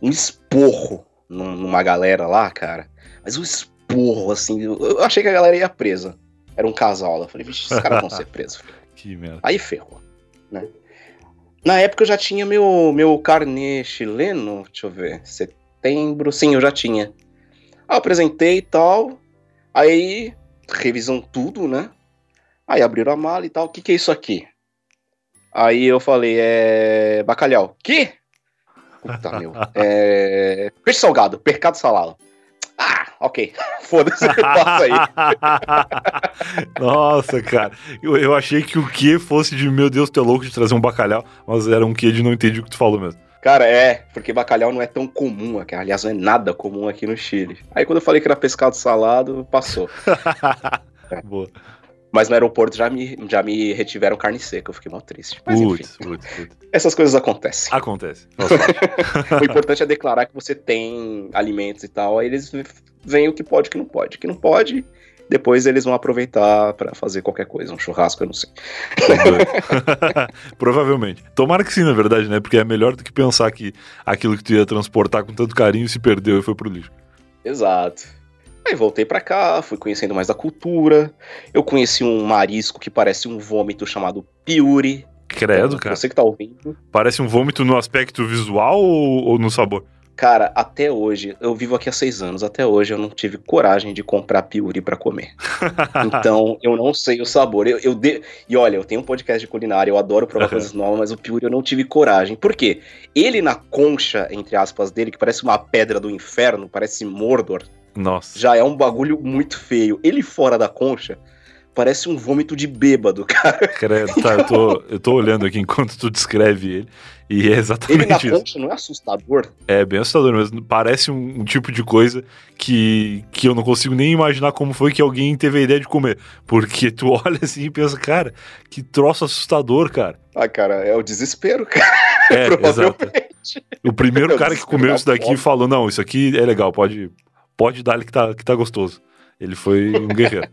um esporro numa galera lá, cara. Mas um esporro, assim. Eu achei que a galera ia presa. Era um casal. Eu falei, vixe, esses caras vão ser presos. que merda. Aí ferrou, né? Na época eu já tinha meu, meu carnê chileno, deixa eu ver, setembro, sim, eu já tinha. Eu apresentei e tal, aí revisam tudo, né? Aí abriram a mala e tal, o que que é isso aqui? Aí eu falei, é. Bacalhau. Que? Puta, meu. É. Peixe salgado, percado salado. Ah, ok. Foda-se, passa aí. Nossa, cara. Eu, eu achei que o que fosse de meu Deus, tu é louco de trazer um bacalhau, mas era um que de não entendi o que tu falou mesmo. Cara, é, porque bacalhau não é tão comum aqui. Aliás, não é nada comum aqui no Chile. Aí quando eu falei que era pescado salado, passou. Boa. Mas no aeroporto já me, já me retiveram carne seca, eu fiquei mal triste. Mas putz, enfim, putz, putz. essas coisas acontecem. Acontece. o importante é declarar que você tem alimentos e tal, aí eles veem o que pode e o que não pode. O que não pode, depois eles vão aproveitar para fazer qualquer coisa, um churrasco, eu não sei. Provavelmente. Tomara que sim, na verdade, né? Porque é melhor do que pensar que aquilo que tu ia transportar com tanto carinho se perdeu e foi pro lixo. Exato. Aí voltei para cá, fui conhecendo mais da cultura. Eu conheci um marisco que parece um vômito chamado piuri. Credo, então, cara. Você que tá ouvindo. Parece um vômito no aspecto visual ou, ou no sabor? Cara, até hoje, eu vivo aqui há seis anos, até hoje eu não tive coragem de comprar piuri para comer. então, eu não sei o sabor. Eu, eu de... E olha, eu tenho um podcast de culinária, eu adoro provar coisas novas, mas o piuri eu não tive coragem. Por quê? Ele na concha, entre aspas, dele, que parece uma pedra do inferno, parece Mordor, nossa. Já é um bagulho muito feio. Ele fora da concha parece um vômito de bêbado, cara. Credo, tá, eu tô, eu tô olhando aqui enquanto tu descreve ele. E é exatamente ele na isso. Concha não é assustador? É, bem assustador mesmo. Parece um, um, tipo de coisa que, que eu não consigo nem imaginar como foi que alguém teve a ideia de comer. Porque tu olha assim e pensa, cara, que troço assustador, cara. Ah, cara, é o desespero, cara. É, exato. O primeiro cara que comeu isso daqui falou, não, isso aqui é legal, pode, pode dar ele que tá, que tá gostoso. Ele foi um guerreiro.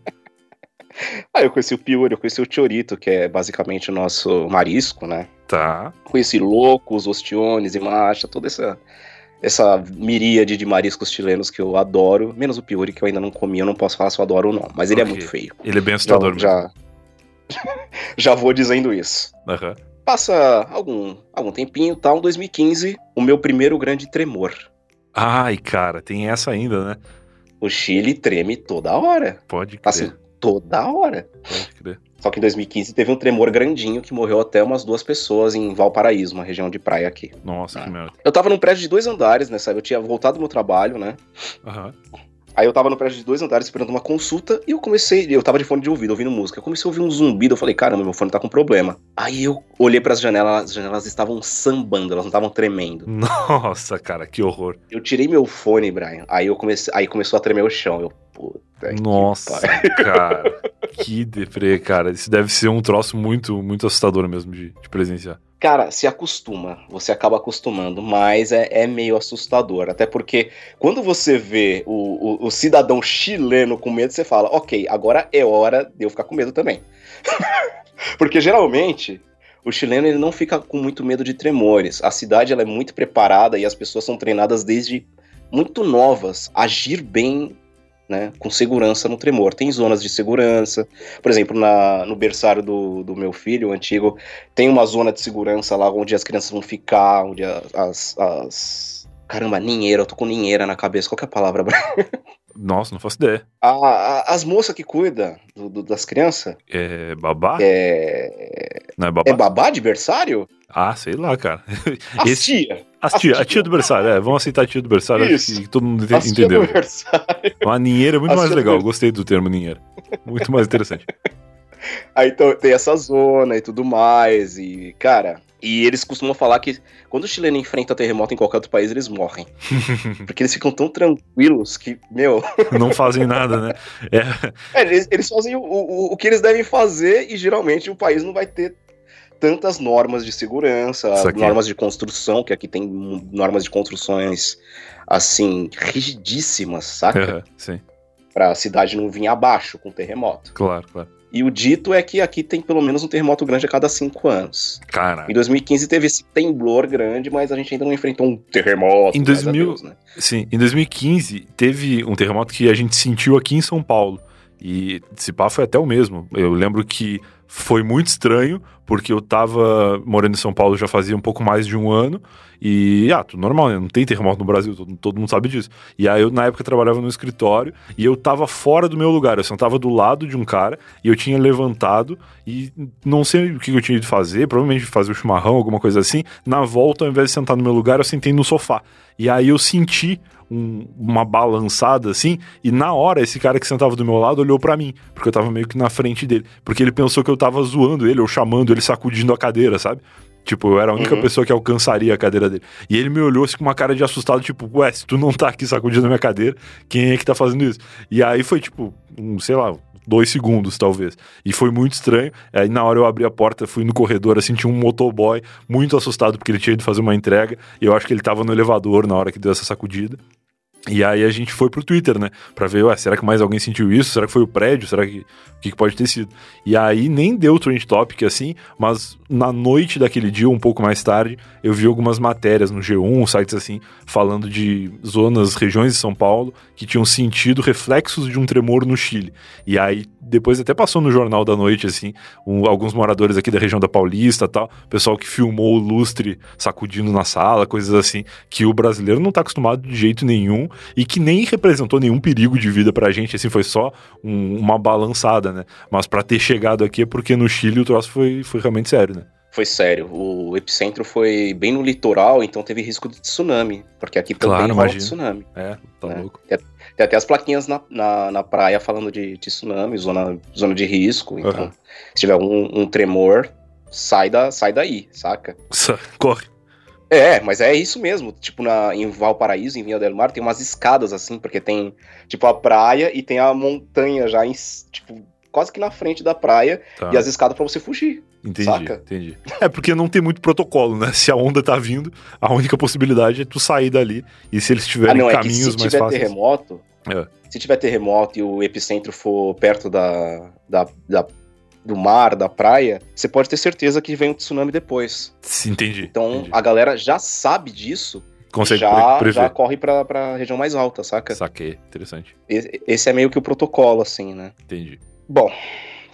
ah, eu conheci o Pior, eu conheci o Chorito, que é basicamente o nosso marisco, né? Tá. Conheci Loucos, Ostiones e Macha, toda essa essa miríade de mariscos chilenos que eu adoro, menos o Piuri, que eu ainda não comi, eu não posso falar se eu adoro ou não, mas ele é okay. é muito feio. Ele é bem assustador já, já, já vou dizendo isso. Uhum. Passa algum, algum tempinho, tal, tá, em 2015, o meu primeiro grande tremor. Ai, cara, tem essa ainda, né? O Chile treme toda hora. Pode crer. Assim, toda hora. Pode crer. Só que em 2015 teve um tremor grandinho que morreu até umas duas pessoas em Valparaíso, uma região de praia aqui. Nossa, ah. que merda. Eu tava num prédio de dois andares né, Eu tinha voltado do meu trabalho, né? Aham. Uhum. Aí eu tava no prédio de dois andares esperando uma consulta e eu comecei, eu tava de fone de ouvido, ouvindo música. Eu comecei a ouvir um zumbido, eu falei, caramba, meu fone tá com problema. Aí eu olhei para as janelas, as janelas estavam sambando, elas não estavam tremendo. Nossa, cara, que horror. Eu tirei meu fone, Brian. Aí eu comecei, aí começou a tremer o chão. Eu, Puta Nossa, que cara. que deprê, cara. Isso deve ser um troço muito, muito assustador mesmo de, de presenciar. Cara, se acostuma, você acaba acostumando, mas é, é meio assustador. Até porque quando você vê o, o, o, cidadão chileno com medo, você fala, ok, agora é hora de eu ficar com medo também. porque geralmente o chileno ele não fica com muito medo de tremores. A cidade ela é muito preparada e as pessoas são treinadas desde muito novas a agir bem né, com segurança no tremor. Tem zonas de segurança. Por exemplo, na, no berçário do, do meu filho, o antigo, tem uma zona de segurança lá onde as crianças vão ficar, onde as. as... Caramba, ninheira, eu tô com ninheira na cabeça. Qual que é a palavra? Nossa, não faço ideia. A, a, as moças que cuidam das crianças. É babá? É. Não é babá? É babá de berçário? Ah, sei lá, cara. As Esse... tia. As tia, a tia do berçário, é. Vamos aceitar a tia do berçário, acho que todo mundo As entendeu. Tia do berçário. Uma ninheira é muito As mais legal, do... gostei do termo ninheira. Muito mais interessante. Aí então, tem essa zona e tudo mais, e, cara, e eles costumam falar que quando o chileno enfrenta terremoto em qualquer outro país, eles morrem. Porque eles ficam tão tranquilos que, meu. Não fazem nada, né? É. É, eles, eles, fazem o, o, o, que eles devem fazer e geralmente o país não vai ter tantas normas de segurança, normas de construção, que aqui tem normas de construções assim, rigidíssimas, saca? Uhum, sim. Pra cidade não vir abaixo com terremoto. Claro, claro. E o dito é que aqui tem pelo menos um terremoto grande a cada cinco anos. Cara. Em 2015 teve esse temblor grande, mas a gente ainda não enfrentou um terremoto. Em 2000, Deus, né? Sim, em 2015 teve um terremoto que a gente sentiu aqui em São Paulo. E esse pá foi até o mesmo. Eu lembro que foi muito estranho, porque eu tava morando em São Paulo já fazia um pouco mais de um ano, e, ah, tudo normal, né? Não tem terremoto no Brasil, todo, todo, mundo sabe disso. E aí eu, na época, trabalhava no escritório, e eu tava fora do meu lugar, eu sentava do lado de um cara, e eu tinha levantado, e não sei o que eu tinha de fazer, provavelmente fazer o chimarrão, alguma coisa assim. Na volta, ao invés de sentar no meu lugar, eu sentei no sofá. E aí eu senti um, uma balançada assim, e na hora esse cara que sentava do meu lado olhou para mim, porque eu tava meio que na frente dele, porque ele pensou que eu tava zoando ele ou chamando ele, sacudindo a cadeira, sabe? Tipo, eu era a única uhum. pessoa que alcançaria a cadeira dele. E ele me olhou assim com uma cara de assustado, tipo, ué, se tu não tá aqui sacudindo a minha cadeira, quem é que tá fazendo isso? E aí foi tipo, um, sei lá, dois segundos, talvez. E foi muito estranho. Aí na hora eu abri a porta, fui no corredor, assim, tinha um motoboy muito assustado porque ele tinha ido fazer uma entrega. E eu acho que ele tava no elevador na hora que deu essa sacudida. E aí a gente foi pro Twitter, né? Pra ver, ué, será que mais alguém sentiu isso? Será que foi o prédio? Será que. O que, que pode ter sido? E aí nem deu trend topic assim, mas na noite daquele dia, um pouco mais tarde, eu vi algumas matérias no G1, sites assim, falando de zonas, regiões de São Paulo que tinham sentido reflexos de um tremor no Chile. E aí depois até passou no Jornal da Noite, assim, um, alguns moradores aqui da região da Paulista tal, pessoal que filmou o lustre sacudindo na sala, coisas assim, que o brasileiro não tá acostumado de jeito nenhum e que nem representou nenhum perigo de vida pra gente, assim, foi só um, uma balançada, né? Mas para ter chegado aqui é porque no Chile o troço foi, foi realmente sério, né? Foi sério. O epicentro foi bem no litoral, então teve risco de tsunami. Porque aqui também claro, rola tsunami. É, tá né? louco. Tem, tem, até as plaquinhas na, na, na, praia falando de, de tsunami, zona, zona de risco. Então, uhum. se tiver um, um, tremor, sai, da, sai daí, saca? Corre. É, mas é isso mesmo. Tipo, na, em Valparaíso, em Vinha del Mar, tem umas escadas assim, porque tem, tipo, a praia e tem a montanha já, em, tipo, quase que na frente da praia tá. e as escadas para você fugir. Entendi, saca? entendi. É porque não tem muito protocolo, né? Se a onda tá vindo, a única possibilidade é tu sair dali. E se eles tiverem ah, não, caminhos é que se mais tiver fáceis. terremoto, é. se tiver terremoto e o epicentro for perto da, da, da do mar, da praia, você pode ter certeza que vem um tsunami depois. Entendi. Então entendi. a galera já sabe disso. Consegue já, prever. já corre pra, pra região mais alta, saca? Saquei, interessante. Esse é meio que o protocolo, assim, né? Entendi. Bom,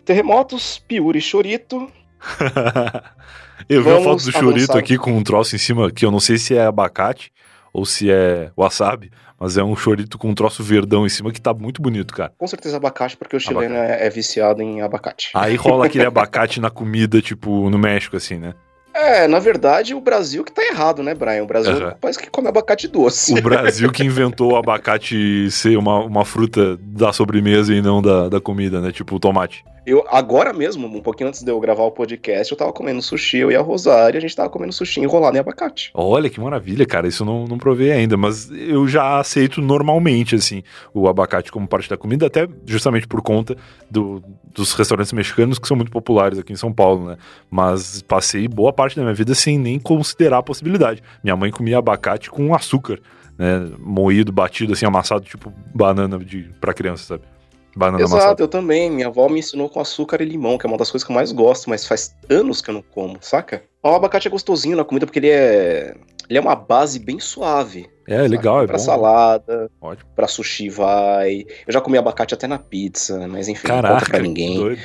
terremotos, Piuri e Chorito. eu Vamos vi a foto do Chorito aqui com um troço em cima que eu não sei se é abacate ou se é wasabi, mas é um chorito com um troço verdão em cima que tá muito bonito, cara. Com certeza abacate, porque o chileno é, é, viciado em abacate. Aí rola aquele abacate na comida, tipo, no México, assim, né? É, na verdade, o Brasil que tá errado, né, Brian? O Brasil uhum. é país que come abacate doce. O Brasil que inventou o abacate ser uma, uma fruta da sobremesa e não da, da comida, né? Tipo o tomate. Eu, agora mesmo, um pouquinho antes de eu gravar o podcast, eu tava comendo sushi, eu e a Rosário, a gente tava comendo sushi enrolado em abacate. Olha que maravilha, cara. Isso não, não provei ainda, mas eu já aceito normalmente, assim, o abacate como parte da comida, até justamente por conta do, dos restaurantes mexicanos que são muito populares aqui em São Paulo, né? Mas passei boa parte da minha vida sem nem considerar a possibilidade. Minha mãe comia abacate com açúcar, né? Moído, batido, assim, amassado, tipo banana de, pra criança, sabe? Banana Exato, amassada. eu também. Minha avó me ensinou com açúcar e limão, que é uma das coisas que eu mais gosto, mas faz anos que eu não como, saca? O abacate é gostosinho na comida porque ele é. Ele é uma base bem suave. É, sabe? legal, é pra bom. salada, Ótimo. pra sushi vai. Eu já comi abacate até na pizza, mas enfim, Caraca, não conta pra ninguém.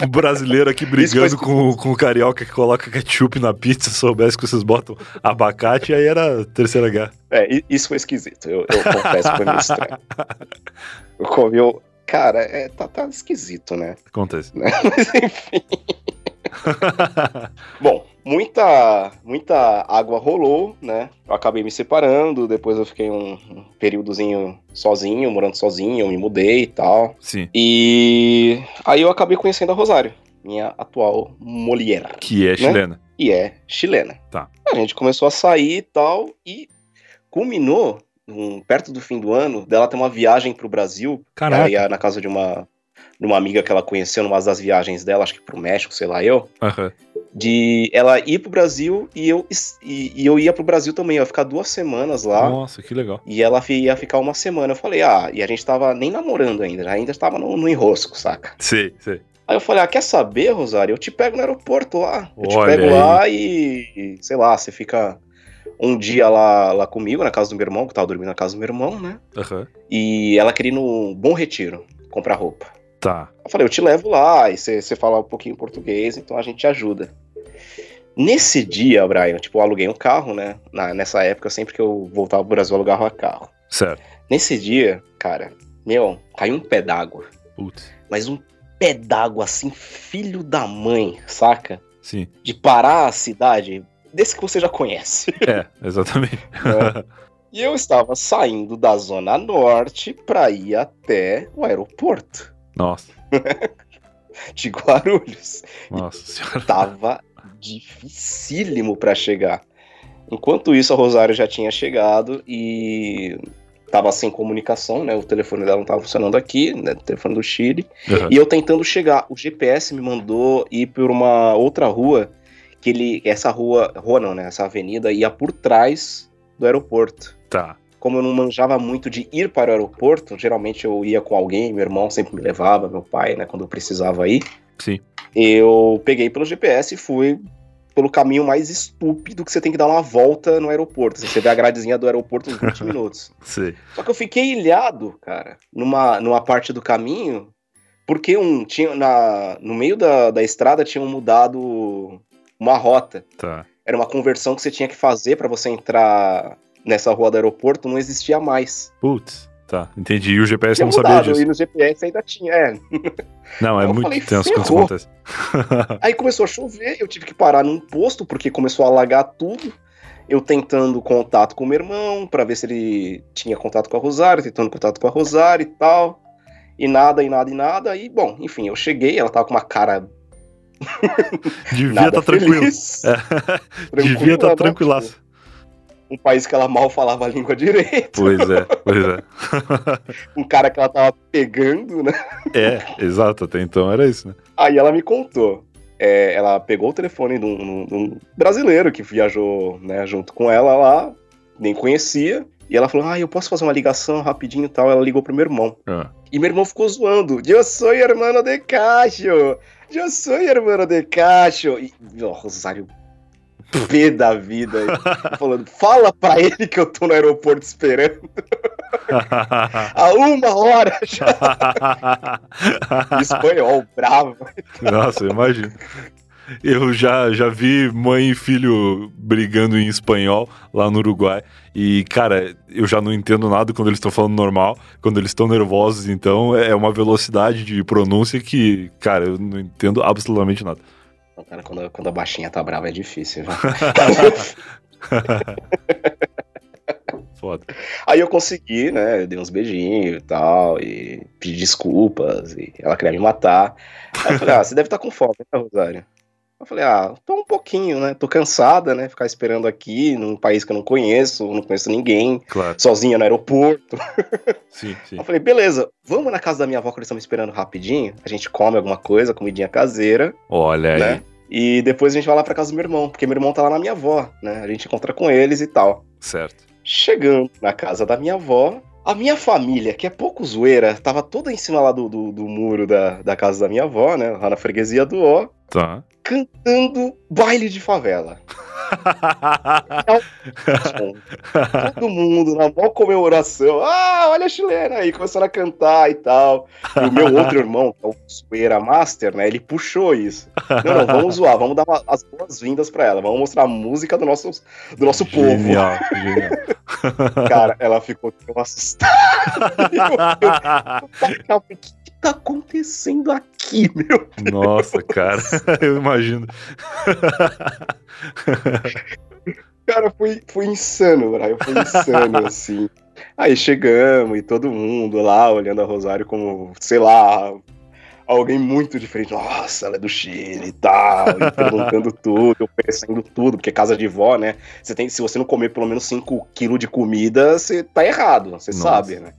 o brasileiro aqui brigando com, com o carioca que coloca ketchup na pizza, soubesse que vocês botam abacate, aí era terceira guerra. É, isso foi esquisito, eu, eu confesso que foi meio estranho. Eu comi, eu... cara, é, tá, tá esquisito, né? Acontece. Mas enfim. Bom, muita, muita água rolou, né? Eu acabei me separando, depois eu fiquei um, um períodozinho sozinho, morando sozinho, eu me mudei e tal. Sim. E aí eu acabei conhecendo a Rosário, minha atual mulher. Que é né? chilena. E é chilena. Tá. A gente começou a sair e tal, e culminou um, perto do fim do ano, dela ter uma viagem pro Brasil. Caraca. Ia na casa de uma de uma amiga que ela conheceu numa das viagens dela, acho que pro México, sei lá eu. Uhum. De ela ir pro Brasil e eu, e, e, eu ia pro Brasil também. Eu ia ficar duas semanas lá. Nossa, que legal. E ela ia ficar uma semana. Eu falei, ah, e a gente tava nem namorando ainda, ainda estava no, no enrosco, saca? Sim, sim. Aí eu falei, ah, quer saber, Rosário? Eu te pego no aeroporto lá. Eu Olha te pego aí. lá e, sei lá, você fica um dia lá, lá comigo, na casa do meu irmão, que tava dormindo na casa do meu irmão, né? Uhum. E ela queria ir no Bom Retiro comprar roupa. Tá. Eu falei, eu te levo lá, e você fala um pouquinho português, então a gente te ajuda. Nesse dia, Brian, tipo, eu aluguei um carro, né? Na, nessa época, sempre que eu voltava pro Brasil, eu alugava carro. Certo. Nesse dia, cara, meu, caiu um pé d'água. Putz. Mas um pé d'água, assim, filho da mãe, saca? Sim. De parar a cidade, desse que você já conhece. É, exatamente. É. E eu estava saindo da Zona Norte para ir até o aeroporto. Nossa. de Guarulhos. Nossa senhora. Tava dificílimo para chegar. Enquanto isso, a Rosário já tinha chegado e tava sem comunicação, né? O telefone dela não tava funcionando aqui, né? O telefone do Chile. Uhum. E eu tentando chegar. O GPS me mandou ir por uma outra rua, que ele. Essa rua. Rua não, né? Essa avenida ia por trás do aeroporto. Tá como eu não manjava muito de ir para o aeroporto, geralmente eu ia com alguém, meu irmão sempre me levava, meu pai, né, quando eu precisava ir. Sim. Eu peguei pelo GPS e fui pelo caminho mais estúpido que você tem que dar uma volta no aeroporto. Você vê a gradezinha do aeroporto uns 20 minutos. Sim. Só que eu fiquei ilhado, cara, numa, numa parte do caminho, porque um tinha na, no meio da, da estrada tinham mudado uma rota. Tá. Era uma conversão que você tinha que fazer para você entrar nessa rua do aeroporto não existia mais. Putz, tá, entendi. E o GPS tinha não mudado, sabia disso. E no GPS ainda tinha, é. Não, é muito falei, tenso quando isso acontece. Aí começou a chover, eu tive que parar num posto porque começou a alagar tudo. Eu tentando contato com o meu irmão para ver se ele tinha contato com a Rosário, tentando contato com a Rosário e tal. E nada, e nada, e nada. E bom, enfim, eu cheguei, ela tava com uma cara. Devia estar tranquilo. feliz. É. Devia estar né? tranquilaço. Um país que ela mal falava a língua direito. Pois é, pois é. Um cara que ela tava pegando, né? É, exato, até então era isso, né? Aí ela me contou. É, ela pegou o telefone de um, de um brasileiro que viajou né, junto com ela lá, nem conhecia. E ela falou: Ah, eu posso fazer uma ligação rapidinho e tal. Ela ligou pro meu irmão. Ah. E meu irmão ficou zoando: Eu sou hermano de Cacho! Eu sou hermano de Cacho! E, ó, Rosário, pé da vida. falando: Fala pra ele que eu tô no aeroporto esperando. Há uma hora já. Espanhol, bravo. Nossa, imagina. Eu já, já vi mãe e filho brigando em espanhol lá no Uruguai. E, cara, eu já não entendo nada quando eles estão falando normal, quando eles estão nervosos. Então, é uma velocidade de pronúncia que, cara, eu não entendo absolutamente nada. Cara, quando, quando a baixinha tá brava é difícil? Foda. Aí eu consegui, né? Eu dei uns beijinhos e tal, e pedi desculpas, e ela queria me matar. Aí eu falei, ah, você deve estar tá com fome, né, Rosário? Eu falei, ah, tô um pouquinho, né? Tô cansada, né? Ficar esperando aqui num país que eu não conheço, não conheço ninguém, claro. sozinha no aeroporto. Sim, sim. Eu falei, beleza, vamos na casa da minha avó que eles estão me esperando rapidinho. A gente come alguma coisa, comidinha caseira. Olha né? aí. E depois a gente vai lá pra casa do meu irmão, porque meu irmão tá lá na minha avó, né? A gente encontra com eles e tal. Certo. Chegando na casa da minha avó, a minha família, que é pouco zoeira, tava toda em cima lá do, do, do muro da, da casa da minha avó, né? Lá na freguesia do Ó. Tá. Cantando baile de favela. Todo mundo na maior comemoração. Ah, olha a chilena aí, começando a cantar e tal. E o meu outro irmão, que é o Sueira Master, né? Ele puxou isso. Não, não, vamos zoar, vamos dar uma, as boas-vindas pra ela. Vamos mostrar a música do nosso, do nosso genial, povo. Genial. Cara, ela ficou tão assustada. eu, tá acontecendo aqui, meu Deus? Nossa, cara, eu imagino. Cara, foi, foi insano, Brian. Foi insano, assim. Aí chegamos e todo mundo lá olhando a Rosário como, sei lá, alguém muito diferente. Nossa, ela é do Chile e tal, e perguntando tudo, oferecendo tudo, porque casa de vó, né? Você tem, se você não comer pelo menos 5 quilos de comida, você tá errado, você Nossa. sabe, né?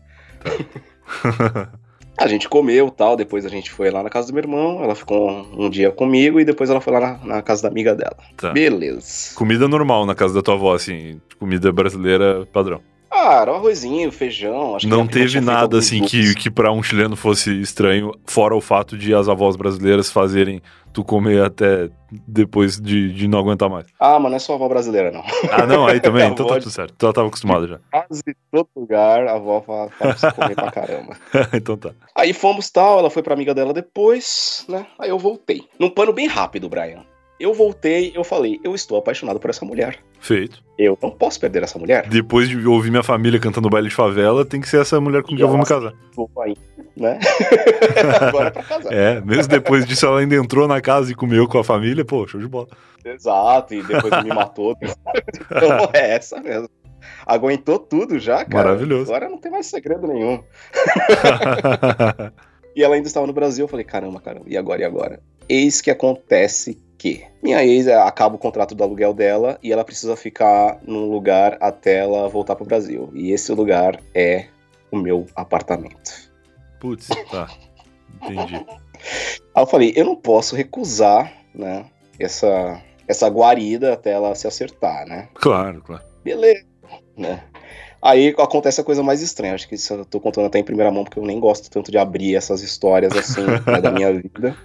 A gente comeu tal, depois a gente foi lá na casa do meu irmão, ela ficou um, um dia comigo e depois ela foi lá na, na casa da amiga dela. Tá. Beleza. Comida normal na casa da tua avó, assim, comida brasileira padrão. Ah, era um arrozinho, feijão. não teve nada assim que, que para um chileno fosse estranho, fora o fato de as avós brasileiras fazerem tu comer até depois de, de não aguentar mais. Ah, mas não é só avó brasileira, não. Ah, não, aí também, então tá tudo certo. Tu tava acostumado já. Quase todo lugar a avó fala, fala pra comer pra caramba. então tá. Aí fomos tal, ela foi pra amiga dela depois, né? Aí eu voltei. Num pano bem rápido, Brian. Eu voltei, eu falei, eu estou apaixonado por essa mulher. Feito. Eu não posso perder essa mulher. Depois de ouvir minha família cantando baile de favela, tem que ser essa mulher com quem eu vou me casar. Vou aí, né? Agora é pra casar. É, mesmo depois disso ela ainda entrou na casa e comeu com a família, pô, show de bola. Exato, e depois me matou. então é essa mesmo. Aguentou tudo já, cara. Maravilhoso. Agora não tem mais segredo nenhum. e ela ainda estava no Brasil, eu falei, caramba, caramba, e agora, e agora? Eis que acontece que minha ex é, acaba o contrato do aluguel dela e ela precisa ficar num lugar até ela voltar pro Brasil. E esse lugar é o meu apartamento. Putz, tá. Entendi. Aí eu falei, eu não posso recusar, né, essa, essa guarida até ela se acertar, né? Claro, claro. Beleza, né? Aí acontece a coisa mais estranha. Acho que isso eu tô contando até em primeira mão, porque eu nem gosto tanto de abrir essas histórias assim né, da minha vida.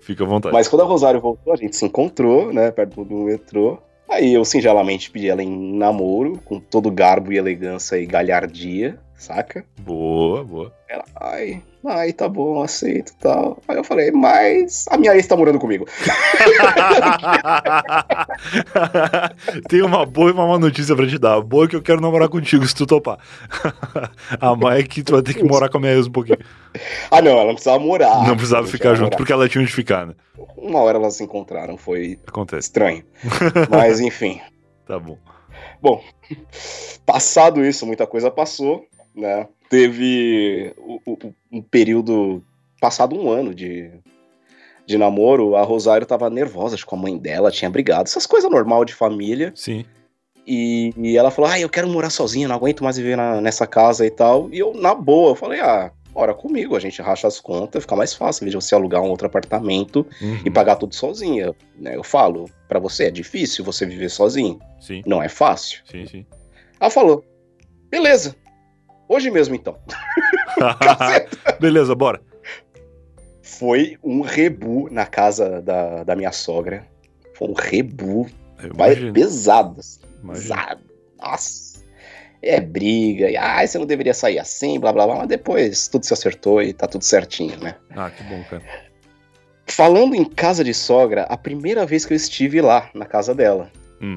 Fica à vontade. Mas quando a Rosário voltou, a gente se encontrou, né, perto do metrô. Aí eu singelamente pedi ela em namoro, com todo garbo e elegância e galhardia, saca? Boa, boa. Ela, ai, ai, tá bom, aceito e tal. Aí eu falei, mas a minha ex tá morando comigo. Tem uma boa e uma má notícia pra te dar. A boa é que eu quero namorar contigo, se tu topar. a má é que tu vai ter que morar com a minha ex um pouquinho. Ah, não, ela não precisava morar. Não precisava ficar junto, morar. porque ela tinha onde ficar, né? Uma hora elas se encontraram, foi Acontece. estranho. Mas enfim. Tá bom. Bom, passado isso, muita coisa passou, né? Teve um período, passado um ano de, de namoro, a Rosário tava nervosa acho, com a mãe dela, tinha brigado, essas coisas normal de família. Sim. E, e, ela falou: Ah, eu quero morar sozinha, não aguento mais viver na, nessa casa e tal. E eu, na boa, eu falei: Ah, ora comigo, a gente racha as contas, fica mais fácil, em vez de você alugar um outro apartamento uhum. e pagar tudo sozinha. Né? Eu falo, para você é difícil você viver sozinho. Sim. Não é fácil. Sim, sim. Ela falou: Beleza, hoje mesmo então. Beleza, bora. Foi um rebu na casa da, da minha sogra. Foi um rebu pesado. Assim. Pesado. Nossa é briga, e ah, você não deveria sair assim, blá blá blá, mas depois tudo se acertou e tá tudo certinho, né? Ah, que bom, cara. Falando em casa de sogra, a primeira vez que eu estive lá, na casa dela. Hum.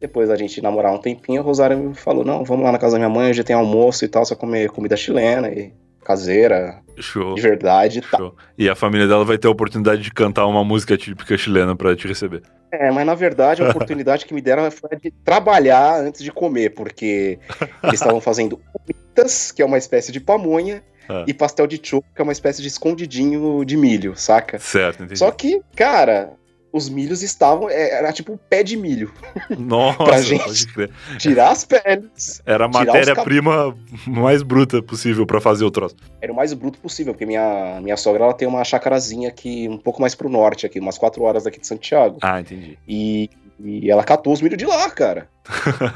Depois a gente namorar um tempinho, a Rosário me falou: não, vamos lá na casa da minha mãe, hoje tem almoço e tal, só comer comida chilena e caseira, Show. De verdade. Tá. Show. E a família dela vai ter a oportunidade de cantar uma música típica chilena para te receber. É, mas na verdade a oportunidade que me deram foi de trabalhar antes de comer, porque eles estavam fazendo umitas, que é uma espécie de pamonha, ah. e pastel de choco, que é uma espécie de escondidinho de milho, saca? Certo, entendi. Só que, cara, os milhos estavam. É, era tipo um pé de milho. Nossa, pra gente tirar as peles. Era a matéria-prima mais bruta possível para fazer o troço. Era o mais bruto possível, porque minha, minha sogra ela tem uma chacarazinha aqui, um pouco mais pro norte, aqui, umas quatro horas daqui de Santiago. Ah, entendi. E, e ela catou os milhos de lá, cara.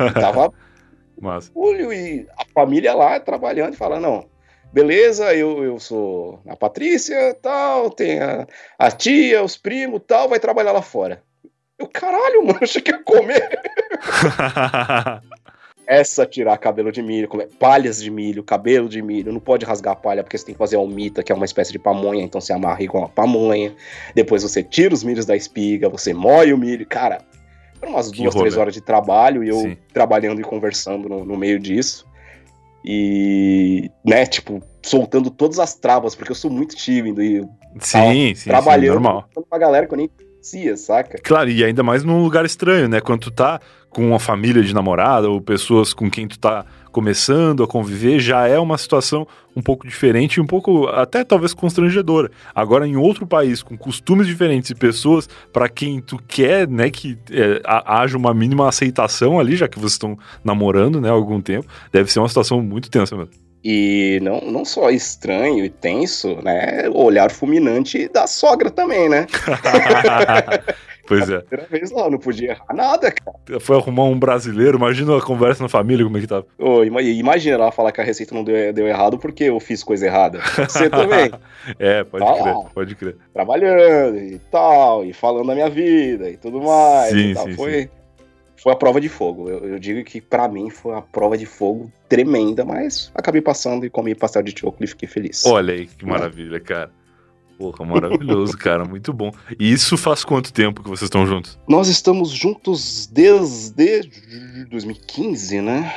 e tava. Mas... E a família lá trabalhando e falando, não beleza, eu, eu sou a Patrícia, tal, tem a, a tia, os primos, tal, vai trabalhar lá fora. Eu, caralho, mano, achei que ia comer. Essa tirar cabelo de milho, palhas de milho, cabelo de milho, não pode rasgar a palha porque você tem que fazer a almita, que é uma espécie de pamonha, então você amarra igual uma pamonha. Depois você tira os milhos da espiga, você moe o milho. Cara, foram umas que duas, rolê. três horas de trabalho e eu Sim. trabalhando e conversando no, no meio disso. E, né, tipo, soltando todas as travas, porque eu sou muito tímido e sim, sim, trabalhando sim, normal. com uma galera que eu nem conhecia, saca? Claro, e ainda mais num lugar estranho, né? Quando tu tá com uma família de namorada ou pessoas com quem tu tá começando a conviver, já é uma situação um pouco diferente e um pouco até talvez constrangedora. Agora, em outro país, com costumes diferentes e pessoas para quem tu quer, né, que é, haja uma mínima aceitação ali, já que vocês estão namorando, né, há algum tempo, deve ser uma situação muito tensa mesmo. E não, não só estranho e tenso, né? O olhar fulminante da sogra também, né? Pois é. Primeira vez lá, não podia errar nada, cara. Foi arrumar um brasileiro, imagina a conversa na família, como é que tava. Oh, imagina ela falar que a receita não deu, deu errado porque eu fiz coisa errada. Você também. é, pode tá crer, lá, pode crer. Trabalhando e tal, e falando da minha vida e tudo mais. Sim, sim, foi, sim. foi a prova de fogo. Eu, eu digo que para mim foi a prova de fogo tremenda, mas acabei passando e comi pastel de chocolate e fiquei feliz. Olha aí, que maravilha, cara. Porra, maravilhoso, cara, muito bom. E isso faz quanto tempo que vocês estão juntos? Nós estamos juntos desde 2015, né?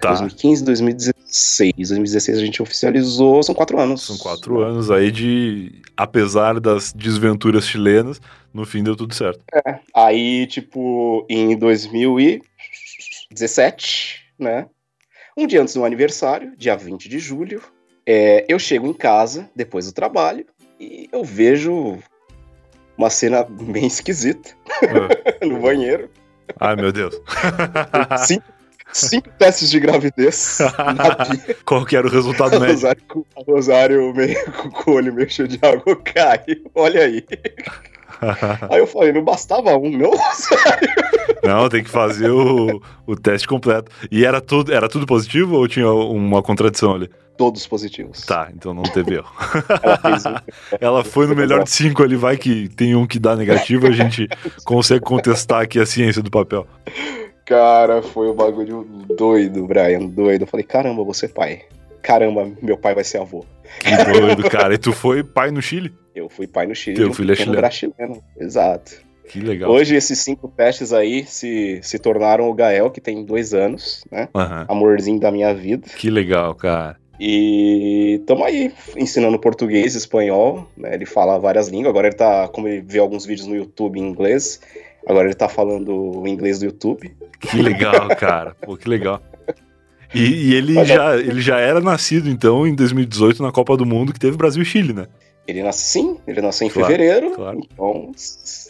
Tá. 2015, 2016. 2016 a gente oficializou, são quatro anos. São quatro anos aí de, apesar das desventuras chilenas, no fim deu tudo certo. É, aí, tipo, em 2017, né? Um dia antes do aniversário, dia 20 de julho, é, eu chego em casa, depois do trabalho, e eu vejo uma cena bem esquisita ah. no banheiro. Ai, meu Deus. cinco, cinco testes de gravidez. Qual que era o resultado médico? Rosário, Rosário meio, com o olho meio cheio de água caiu. Olha aí. Aí eu falei, não bastava um, meu Rosário. Não, tem que fazer o, o teste completo. E era tudo, era tudo positivo ou tinha uma contradição ali? Todos positivos. Tá, então não teve erro. Ela, Ela foi no melhor de cinco ali, vai que tem um que dá negativo, a gente consegue contestar aqui a ciência do papel. Cara, foi um bagulho doido, Brian, doido. Eu falei, caramba, você é pai. Caramba, meu pai vai ser avô. Que doido, cara. E tu foi pai no Chile? Eu fui pai no Chile. Teu filho é chileno. chileno. Exato. Que legal. Hoje, esses cinco testes aí se, se tornaram o Gael, que tem dois anos, né? Uhum. Amorzinho da minha vida. Que legal, cara. E estamos aí ensinando português, espanhol, né? Ele fala várias línguas. Agora ele tá, como ele vê alguns vídeos no YouTube em inglês, agora ele tá falando o inglês do YouTube. Que legal, cara. Pô, que legal. E, e ele, já, ele já era nascido, então, em 2018, na Copa do Mundo, que teve Brasil e Chile, né? Ele nasceu sim, ele nasceu em claro, fevereiro, claro. então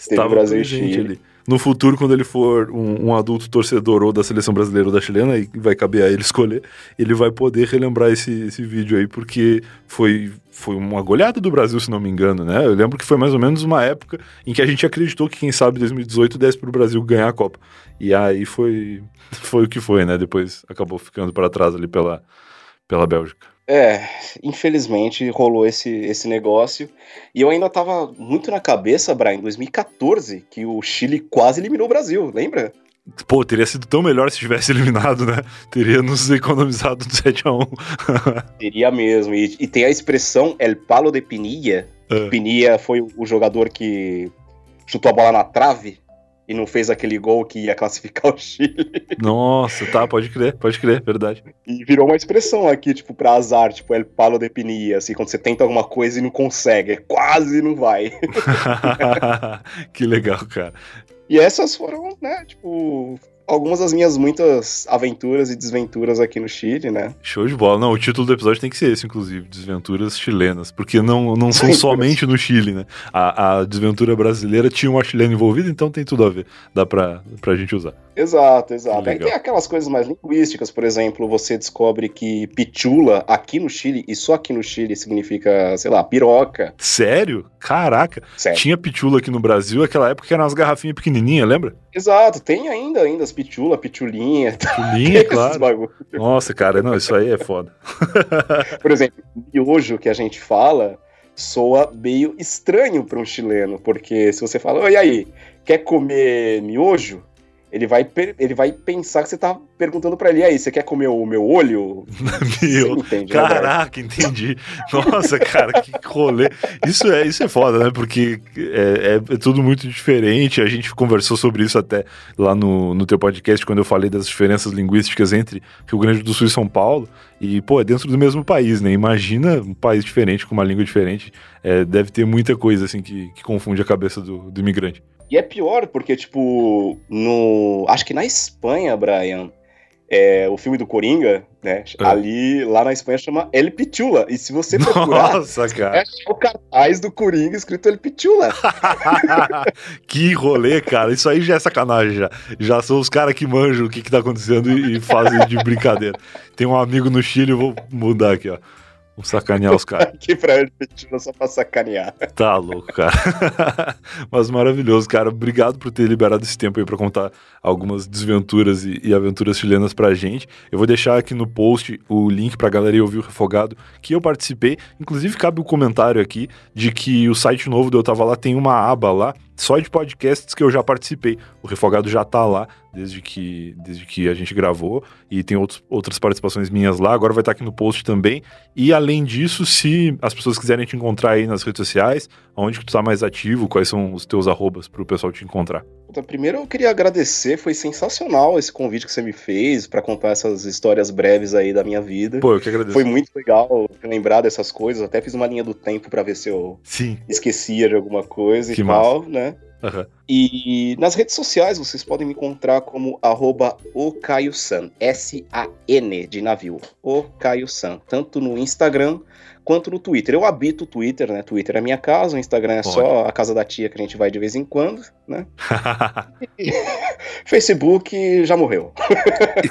teve Brasil e Chile. Ali no futuro, quando ele for um, um, adulto torcedor ou da seleção brasileira ou da chilena, e vai caber a ele escolher, ele vai poder relembrar esse, esse vídeo aí, porque foi, foi uma goleada do Brasil, se não me engano, né? Eu lembro que foi mais ou menos uma época em que a gente acreditou que, quem sabe, 2018 desse pro Brasil ganhar a Copa. E aí foi, foi o que foi, né? Depois acabou ficando para trás ali pela, pela Bélgica. É, infelizmente rolou esse, esse negócio. E eu ainda tava muito na cabeça, Brian, em 2014, que o Chile quase eliminou o Brasil, lembra? Pô, teria sido tão melhor se tivesse eliminado, né? Teria nos economizado do 7x1. Teria mesmo. E, e, tem a expressão El Palo de Pinilla. É. Pinilla foi o jogador que chutou a bola na trave e não fez aquele gol que ia classificar o Chile. Nossa, tá, pode crer, pode crer, verdade. E virou uma expressão aqui, tipo, pra azar, tipo, el palo de pinia, assim, quando você tenta alguma coisa e não consegue, quase não vai. que legal, cara. E essas foram, né, tipo, algumas das minhas muitas aventuras e desventuras aqui no Chile, né? Show de bola. Não, o título do episódio tem que ser esse, inclusive, Desventuras Chilenas, porque não, não são somente no Chile, né? A, a desventura brasileira tinha uma chilena envolvida, então tem tudo a ver. Dá pra, pra gente usar. Exato, exato. Aí tem aquelas coisas mais linguísticas, por exemplo, você descobre que pichula aqui no Chile, e só aqui no Chile significa, sei lá, piroca. Sério? Caraca. Sério. Tinha pichula aqui no Brasil, aquela época que eram umas garrafinhas pequenininhas, lembra? Exato, tem ainda, ainda as pichula, pichulinha. Pichulinha, claro. Nossa, cara, não, isso aí é foda. por exemplo, miojo que a gente fala soa meio estranho para um chileno, porque se você fala, e aí, quer comer miojo? Ele vai, ele vai pensar que você tá perguntando para ele, aí, você quer comer o meu olho? meu, entende, né, caraca, né, entendi. Nossa, cara, que rolê. Isso é, isso é foda, né? Porque é, é, é, tudo muito diferente. A gente conversou sobre isso até lá no, no teu podcast, quando eu falei das diferenças linguísticas entre Rio Grande do Sul e São Paulo. E, pô, é dentro do mesmo país, né? Imagina um país diferente, com uma língua diferente. É, deve ter muita coisa, assim, que, que confunde a cabeça do, do imigrante. E é pior porque, tipo, no. Acho que na Espanha, Brian, é, o filme do Coringa, né? É. Ali, lá na Espanha, chama El Pichula. E se você procurar, Nossa, cara. é o cartaz do Coringa escrito El Pichula. que rolê, cara. Isso aí já é sacanagem, já. Já são os caras que manjam o que, que tá acontecendo e, e fazem de brincadeira. Tem um amigo no Chile, eu vou mudar aqui, ó. Vamos sacanear os caras. Aqui pra Argentina só pra sacanear. Tá louco, cara. Mas maravilhoso, cara. Obrigado por ter liberado esse tempo aí pra contar algumas desventuras e, e, aventuras chilenas pra gente. Eu vou deixar aqui no post o link pra galera ir ouvir o Refogado que eu participei. Inclusive, cabe o um comentário aqui de que o site novo do Eu Tava Lá tem uma aba lá só de podcasts que eu já participei. O Refogado já tá lá desde que, desde que a gente gravou e tem outros, outras participações minhas lá. Agora vai estar aqui no post também. E além disso, se as pessoas quiserem te encontrar aí nas redes sociais, onde que tu tá mais ativo, quais são os teus arrobas para o pessoal te encontrar? Primeiro eu queria agradecer, foi sensacional esse convite que você me fez para contar essas histórias breves aí da minha vida. Pô, eu que agradeço. Foi muito legal lembrar dessas coisas, até fiz uma linha do tempo para ver se eu Sim. esquecia de alguma coisa que e tal, massa. né? Uhum. E nas redes sociais vocês podem me encontrar como arroba San S-A-N de navio, San tanto no Instagram quanto no Twitter. Eu habito o Twitter, né? Twitter é minha casa, o Instagram é só a casa da tia que a gente vai de vez em quando, né? Facebook já morreu.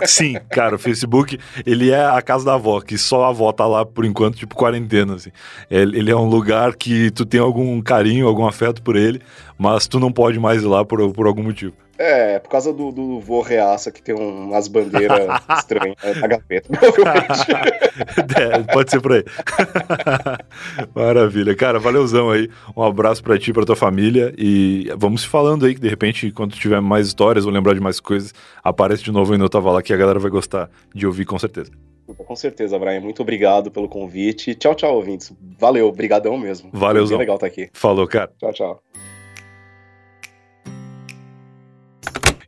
Sim, cara, o Facebook, ele é a casa da avó, que só a avó tá lá por enquanto, tipo quarentena, assim. Ele é um lugar que tu tem algum carinho, algum afeto por ele, mas tu não pode mais ir lá por, por algum motivo. É, por causa do, do vô reaça que tem umas bandeiras estranhas na gaveta, provavelmente. é, pode ser por aí. Maravilha. Cara, valeuzão aí. Um abraço para ti, pra tua família e vamos falando aí que de repente, quando tiver mais histórias ou lembrar de mais coisas, aparece de novo aí no Tava Lá que a galera vai gostar de ouvir com certeza. Com certeza, Brian. Muito obrigado pelo convite. Tchau, tchau, ouvintes. Valeu, brigadão mesmo. Valeuzão. Foi legal estar aqui. Falou, cara. Tchau, tchau.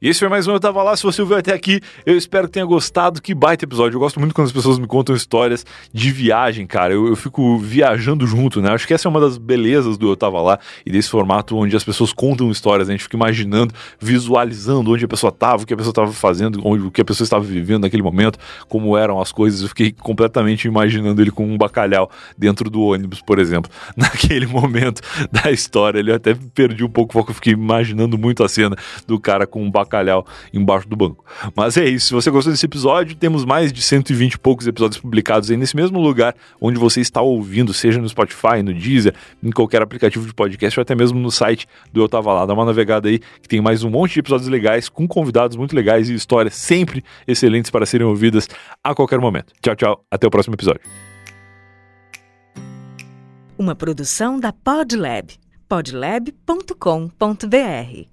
E esse foi mais um Eu Tava Lá. Se você ouviu até aqui, eu espero que tenha gostado. Que baita episódio. Eu gosto muito quando as pessoas me contam histórias de viagem, cara. Eu, eu fico viajando junto, né? Acho que essa é uma das belezas do Eu Tava Lá e desse formato onde as pessoas contam histórias. Né? A gente fica imaginando, visualizando onde a pessoa tava, o que a pessoa tava fazendo, onde, o que a pessoa estava vivendo naquele momento, como eram as coisas. Eu fiquei completamente imaginando ele com um bacalhau dentro do ônibus, por exemplo. Naquele momento da história, ele até perdi um pouco o foco. Eu fiquei imaginando muito a cena do cara com um bacalhau bacalhau embaixo do banco. Mas é isso. Se você gostou desse episódio, temos mais de 120 e poucos episódios publicados aí nesse mesmo lugar onde você está ouvindo, seja no Spotify, no Deezer, em qualquer aplicativo de podcast ou até mesmo no site do Eu Tava Lá. Dá uma navegada aí que tem mais um monte de episódios legais com convidados muito legais e histórias sempre excelentes para serem ouvidas a qualquer momento. Tchau, tchau. Até o próximo episódio. Uma produção da Podlab. podlab.com.br